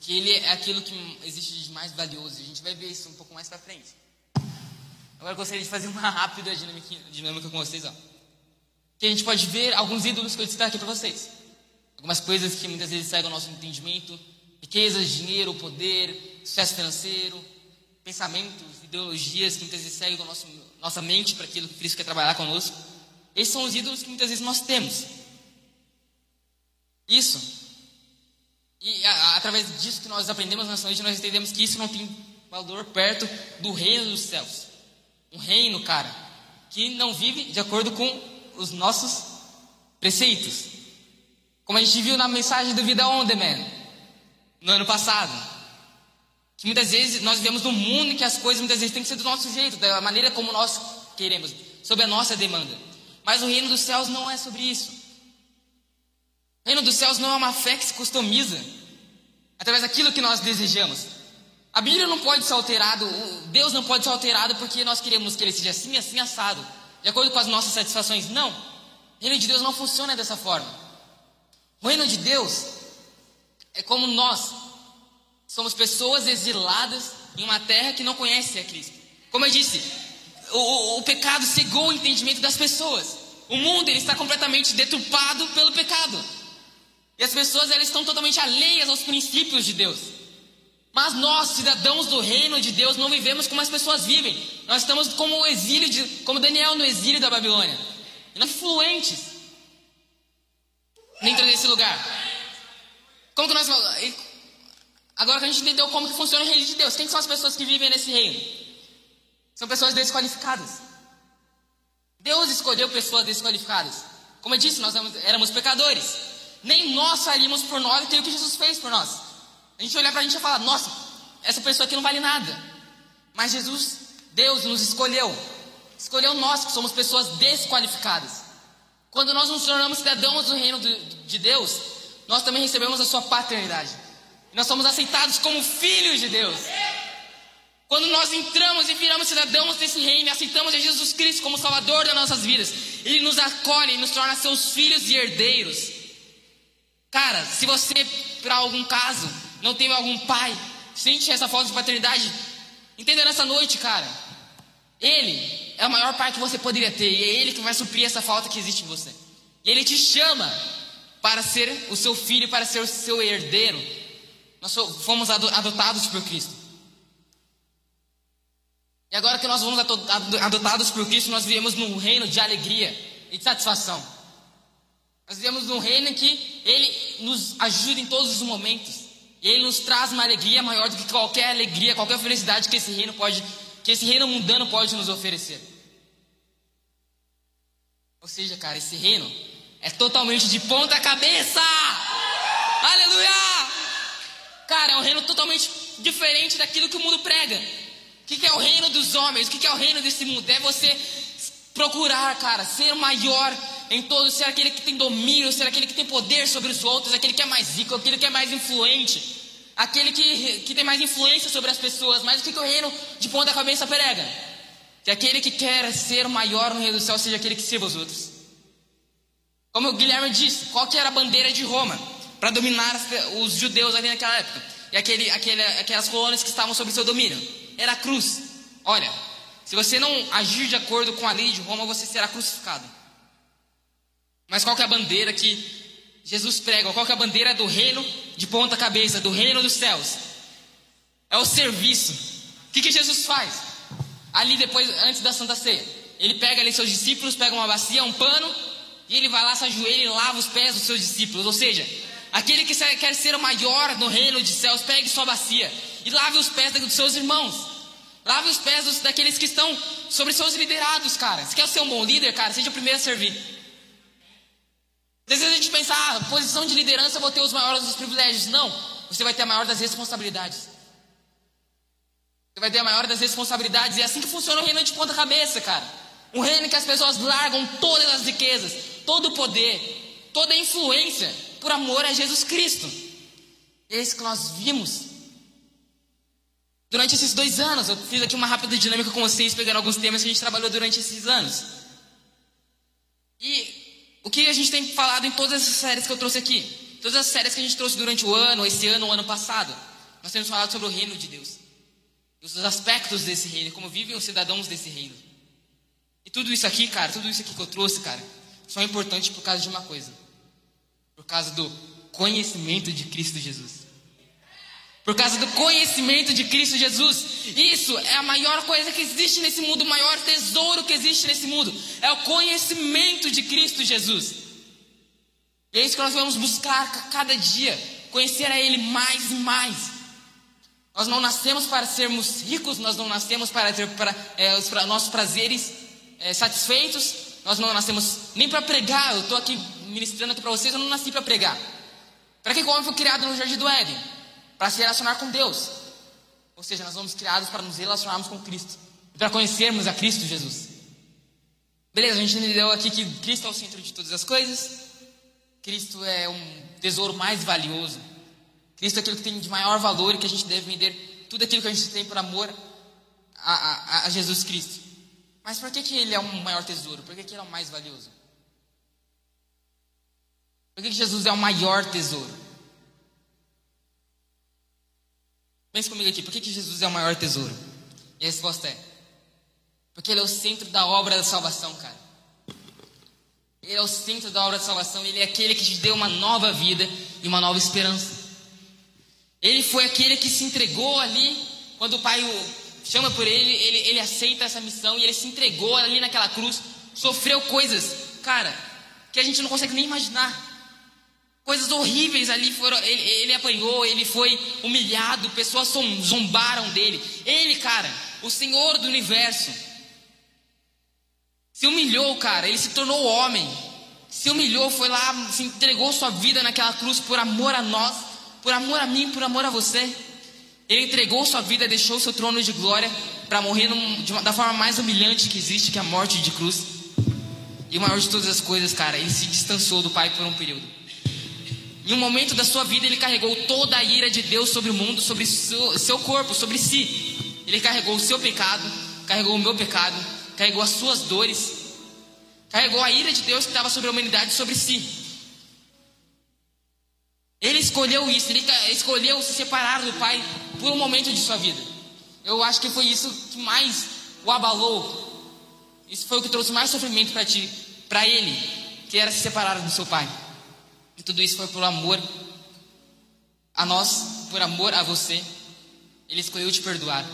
Porque Ele é aquilo que existe de mais valioso. A gente vai ver isso um pouco mais para frente. Agora eu gostaria de fazer uma rápida dinâmica, com vocês. Ó. Que a gente pode ver alguns ídolos que eu destaquei para vocês. Algumas coisas que muitas vezes cegam o nosso entendimento riquezas, dinheiro, poder, sucesso financeiro, pensamentos, ideologias que muitas vezes seguem da nossa mente para aquilo que Cristo quer trabalhar conosco. Esses são os ídolos que muitas vezes nós temos. Isso. E a, através disso que nós aprendemos nessa noite, nós entendemos que isso não tem valor perto do reino dos céus. Um reino, cara, que não vive de acordo com os nossos preceitos. Como a gente viu na mensagem do Vida On Demand no ano passado. Que muitas vezes nós vivemos num mundo em que as coisas muitas vezes têm que ser do nosso jeito, da maneira como nós queremos, sob a nossa demanda. Mas o reino dos céus não é sobre isso. O reino dos céus não é uma fé que se customiza através daquilo que nós desejamos. A Bíblia não pode ser alterado, Deus não pode ser alterado porque nós queremos que ele seja assim, assim, assado, de acordo com as nossas satisfações. Não. O reino de Deus não funciona dessa forma. O reino de Deus é como nós somos pessoas exiladas em uma terra que não conhece a Cristo. Como eu disse, o, o, pecado cegou o entendimento das pessoas. O mundo ele está completamente deturpado pelo pecado. E as pessoas elas estão totalmente alheias aos princípios de Deus. Mas nós, cidadãos do reino de Deus, não vivemos como as pessoas vivem. Nós estamos como o exílio de, como Daniel no exílio da Babilônia. Influentes dentro desse lugar. Como que nós. Agora que a gente entendeu como que funciona o reino de Deus, quem são as pessoas que vivem nesse reino? São pessoas desqualificadas. Deus escolheu pessoas desqualificadas. Como eu disse, nós éramos pecadores. Nem nós faríamos por nós aquilo que Jesus fez por nós. A gente olhar para a gente e falar: nossa, essa pessoa aqui não vale nada. Mas Jesus, Deus nos escolheu. Escolheu nós que somos pessoas desqualificadas. Quando nós nos tornamos cidadãos do reino de Deus, nós também recebemos a sua paternidade. Nós somos aceitados como filhos de Deus. Quando nós entramos e viramos cidadãos desse reino, e aceitamos a Jesus Cristo como Salvador das nossas vidas, Ele nos acolhe e nos torna seus filhos e herdeiros. Cara, se você, por algum caso, não tem algum pai, sente essa falta de paternidade, entenda nessa noite, cara. Ele é o maior pai que você poderia ter, e é Ele que vai suprir essa falta que existe em você. E Ele te chama para ser o seu filho, para ser o seu herdeiro. Nós fomos adotados por Cristo. E agora que nós fomos adotados por Cristo, nós vivemos num reino de alegria e de satisfação. Nós vivemos num reino que Ele nos ajuda em todos os momentos. E Ele nos traz uma alegria maior do que qualquer alegria, qualquer felicidade que esse reino pode, que esse reino mundano pode nos oferecer. Ou seja, cara, esse reino é totalmente de ponta cabeça. Aleluia! Cara, é um reino totalmente diferente daquilo que o mundo prega. O que, é o reino dos homens? O que, é o reino desse mundo? É você procurar, cara, ser maior em todos, ser aquele que tem domínio, ser aquele que tem poder sobre os outros, aquele que é mais rico, aquele que é mais influente, aquele que, que tem mais influência sobre as pessoas. Mas o que, que o reino de ponta cabeça prega? Que aquele que quer ser maior no reino do céu seja aquele que sirva os outros. Como o Guilherme disse, qual que era a bandeira de Roma para dominar os judeus ali naquela época? E aquele, aquele, aquelas colônias que estavam sob seu domínio era a cruz. Olha, se você não agir de acordo com a lei de Roma, você será crucificado. Mas qual que é a bandeira que Jesus prega? Qual que é a bandeira do reino de ponta cabeça, do reino dos céus? É o serviço. O que, que Jesus faz? Ali depois, antes da Santa Ceia, ele pega ali seus discípulos, pega uma bacia, um pano, e ele vai lá, se ajoelha e lava os pés dos seus discípulos. Ou seja, aquele que quer ser o maior no reino de céus, pegue sua bacia e lave os pés dos seus irmãos. Lave os pés dos, daqueles que estão sobre seus liderados, cara. Se quer ser um bom líder, cara, seja o primeiro a servir. Às vezes a gente pensa, ah, posição de liderança eu vou ter os maiores dos privilégios. Não, você vai ter a maior das responsabilidades. Você vai ter a maior das responsabilidades. E é assim que funciona o reino de ponta cabeça, cara. Um reino que as pessoas largam todas as riquezas, todo o poder, toda a influência, por amor a Jesus Cristo. É isso que nós vimos Durante esses dois anos, eu fiz aqui uma rápida dinâmica com vocês, pegando alguns temas que a gente trabalhou durante esses anos. E o que a gente tem falado em todas essas séries que eu trouxe aqui, todas as séries que a gente trouxe durante o ano, esse ano, o ano passado, nós temos falado sobre o reino de Deus, os aspectos desse reino, como vivem os cidadãos desse reino. E tudo isso aqui, cara, tudo isso aqui que eu trouxe, cara, só é importante por causa de uma coisa: por causa do conhecimento de Cristo Jesus. Por causa do conhecimento de Cristo Jesus. Isso é a maior coisa que existe nesse mundo, o maior tesouro que existe nesse mundo. É o conhecimento de Cristo Jesus. E é isso que nós vamos buscar a cada dia. Conhecer a Ele mais e mais. Nós não nascemos para sermos ricos, nós não nascemos para ter para, é, os pra, nossos prazeres é, satisfeitos, nós não nascemos nem para pregar. Eu estou aqui ministrando para vocês, eu não nasci para pregar. Para que o homem foi criado no jardim do Éden? Para se relacionar com Deus. Ou seja, nós fomos criados para nos relacionarmos com Cristo para conhecermos a Cristo Jesus. Beleza, a gente entendeu aqui que Cristo é o centro de todas as coisas. Cristo é um tesouro mais valioso. Cristo é aquilo que tem de maior valor e que a gente deve vender tudo aquilo que a gente tem por amor a, a, a Jesus Cristo. Mas por que, que ele é um maior tesouro? Por que, que ele é o mais valioso? Por que, que Jesus é o maior tesouro? Pense comigo aqui, por que, que Jesus é o maior tesouro? E a resposta é: porque Ele é o centro da obra da salvação, cara. Ele é o centro da obra da salvação, Ele é aquele que te deu uma nova vida e uma nova esperança. Ele foi aquele que se entregou ali, quando o Pai o chama por ele, ele, ele aceita essa missão e ele se entregou ali naquela cruz, sofreu coisas, cara, que a gente não consegue nem imaginar. Coisas horríveis ali foram. Ele, ele apanhou, ele foi humilhado, pessoas zombaram dele. Ele, cara, o Senhor do universo, se humilhou, cara. Ele se tornou homem. Se humilhou, foi lá, se entregou sua vida naquela cruz por amor a nós, por amor a mim, por amor a você. Ele entregou sua vida, deixou seu trono de glória para morrer num, uma, da forma mais humilhante que existe, que é a morte de cruz. E o maior de todas as coisas, cara, ele se distanciou do Pai por um período. Em um momento da sua vida, ele carregou toda a ira de Deus sobre o mundo, sobre seu, seu corpo, sobre si. Ele carregou o seu pecado, carregou o meu pecado, carregou as suas dores, carregou a ira de Deus que estava sobre a humanidade sobre si. Ele escolheu isso, ele escolheu se separar do Pai por um momento de sua vida. Eu acho que foi isso que mais o abalou. Isso foi o que trouxe mais sofrimento para ti, para ele, que era se separar do seu pai. E tudo isso foi por amor a nós, por amor a você. Ele escolheu te perdoar.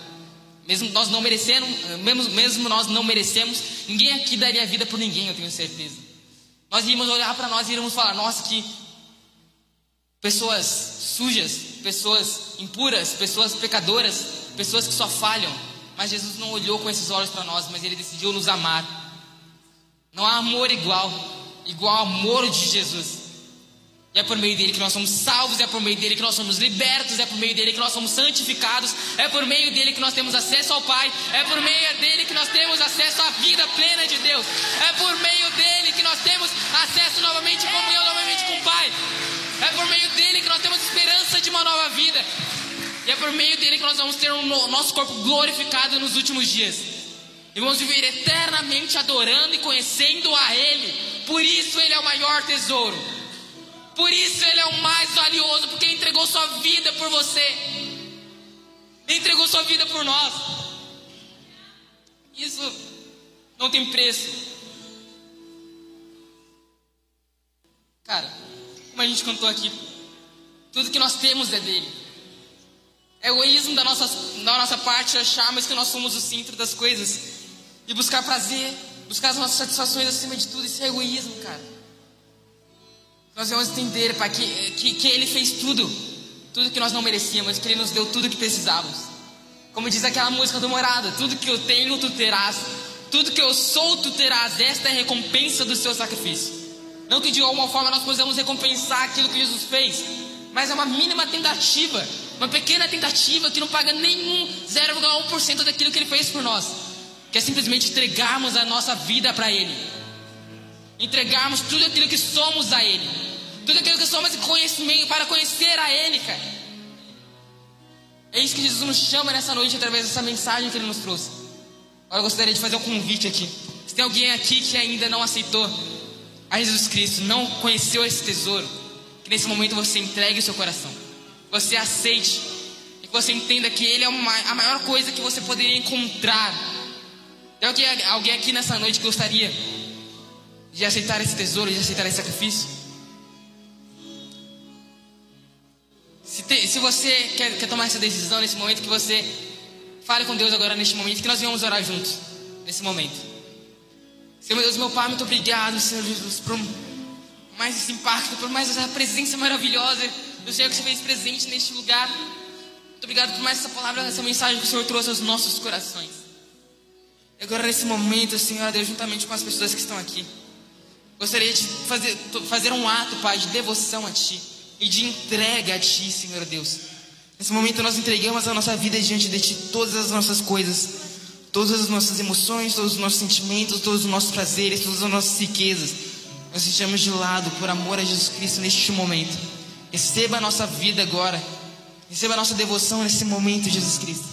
Mesmo nós não merecendo, mesmo, mesmo nós não merecemos, ninguém aqui daria vida por ninguém, eu tenho certeza. Nós iríamos olhar para nós e iríamos falar: nossa, que pessoas sujas, pessoas impuras, pessoas pecadoras, pessoas que só falham. Mas Jesus não olhou com esses olhos para nós, mas ele decidiu nos amar. Não há amor igual, igual ao amor de Jesus. E é por meio dele que nós somos salvos, é por meio dele que nós somos libertos, é por meio dele que nós somos santificados, é por meio dele que nós temos acesso ao Pai, é por meio dele que nós temos acesso à vida plena de Deus, é por meio dele que nós temos acesso novamente comunhão novamente com o Pai, é por meio dele que nós temos esperança de uma nova vida, e é por meio dele que nós vamos ter o nosso corpo glorificado nos últimos dias. E vamos viver eternamente adorando e conhecendo a Ele. Por isso Ele é o maior tesouro. Por isso ele é o mais valioso, porque entregou sua vida por você. Entregou sua vida por nós. Isso não tem preço. Cara, como a gente cantou aqui, tudo que nós temos é dele. É egoísmo da nossa, da nossa parte acharmos que nós somos o centro das coisas e buscar prazer, buscar as nossas satisfações acima de tudo. Isso é egoísmo, cara. Nós vamos entender, Pai, que, que, que Ele fez tudo, tudo que nós não merecíamos, que Ele nos deu tudo que precisávamos. Como diz aquela música do Morada: Tudo que eu tenho, tu terás, tudo que eu sou, tu terás, esta é a recompensa do seu sacrifício. Não que de alguma forma nós possamos recompensar aquilo que Jesus fez, mas é uma mínima tentativa, uma pequena tentativa que não paga nenhum 0,1% daquilo que Ele fez por nós, que é simplesmente entregarmos a nossa vida para Ele, entregarmos tudo aquilo que somos a Ele. Tudo aquilo que somos conhecimento para conhecer a Ele, cara. É isso que Jesus nos chama nessa noite através dessa mensagem que Ele nos trouxe. Agora eu gostaria de fazer um convite aqui. Se tem alguém aqui que ainda não aceitou a Jesus Cristo, não conheceu esse tesouro, que nesse momento você entregue o seu coração. Você aceite e que você entenda que Ele é uma, a maior coisa que você poderia encontrar. Tem alguém, alguém aqui nessa noite que gostaria de aceitar esse tesouro, de aceitar esse sacrifício? Se, te, se você quer, quer tomar essa decisão nesse momento, que você fale com Deus agora neste momento, que nós venhamos orar juntos nesse momento. Senhor Deus, meu Pai, muito obrigado, Senhor Jesus, por mais esse impacto, por mais essa presença maravilhosa do Senhor que você fez presente neste lugar. Muito obrigado por mais essa palavra, essa mensagem que o Senhor trouxe aos nossos corações. E agora, nesse momento, Senhor Deus, juntamente com as pessoas que estão aqui, gostaria de fazer, fazer um ato, Pai, de devoção a Ti e de entrega a Ti, Senhor Deus. Nesse momento nós entregamos a nossa vida diante de Ti, todas as nossas coisas, todas as nossas emoções, todos os nossos sentimentos, todos os nossos prazeres, todas as nossas riquezas. Nós deixamos de lado por amor a Jesus Cristo neste momento. Receba a nossa vida agora. Receba a nossa devoção nesse momento, Jesus Cristo.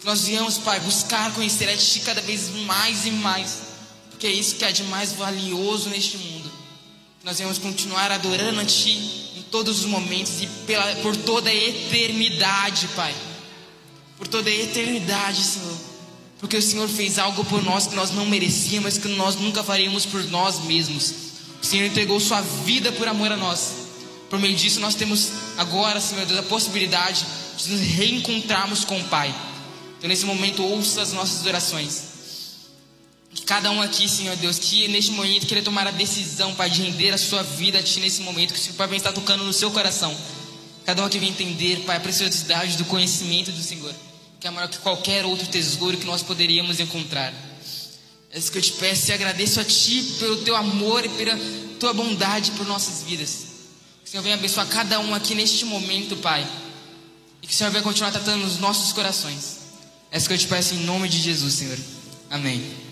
Que nós viemos, Pai, buscar conhecer a Ti cada vez mais e mais. Porque é isso que há de mais valioso neste mundo. Que nós viemos continuar adorando a Ti todos os momentos e pela, por toda a eternidade, Pai. Por toda a eternidade, Senhor. Porque o Senhor fez algo por nós que nós não merecíamos, que nós nunca faríamos por nós mesmos. O Senhor entregou Sua vida por amor a nós. Por meio disso, nós temos agora, Senhor Deus, a possibilidade de nos reencontrarmos com o Pai. Então, nesse momento, ouça as nossas orações. Cada um aqui, Senhor Deus, que neste momento queira tomar a decisão, Pai, de render a sua vida a Ti nesse momento, que o Senhor, Pai, está tocando no seu coração. Cada um aqui vem entender, Pai, a preciosidade do conhecimento do Senhor, que é maior que qualquer outro tesouro que nós poderíamos encontrar. É isso que eu te peço e agradeço a Ti pelo Teu amor e pela Tua bondade por nossas vidas. Que o Senhor venha abençoar cada um aqui neste momento, Pai. E que o Senhor venha continuar tratando nos nossos corações. É isso que eu te peço em nome de Jesus, Senhor. Amém.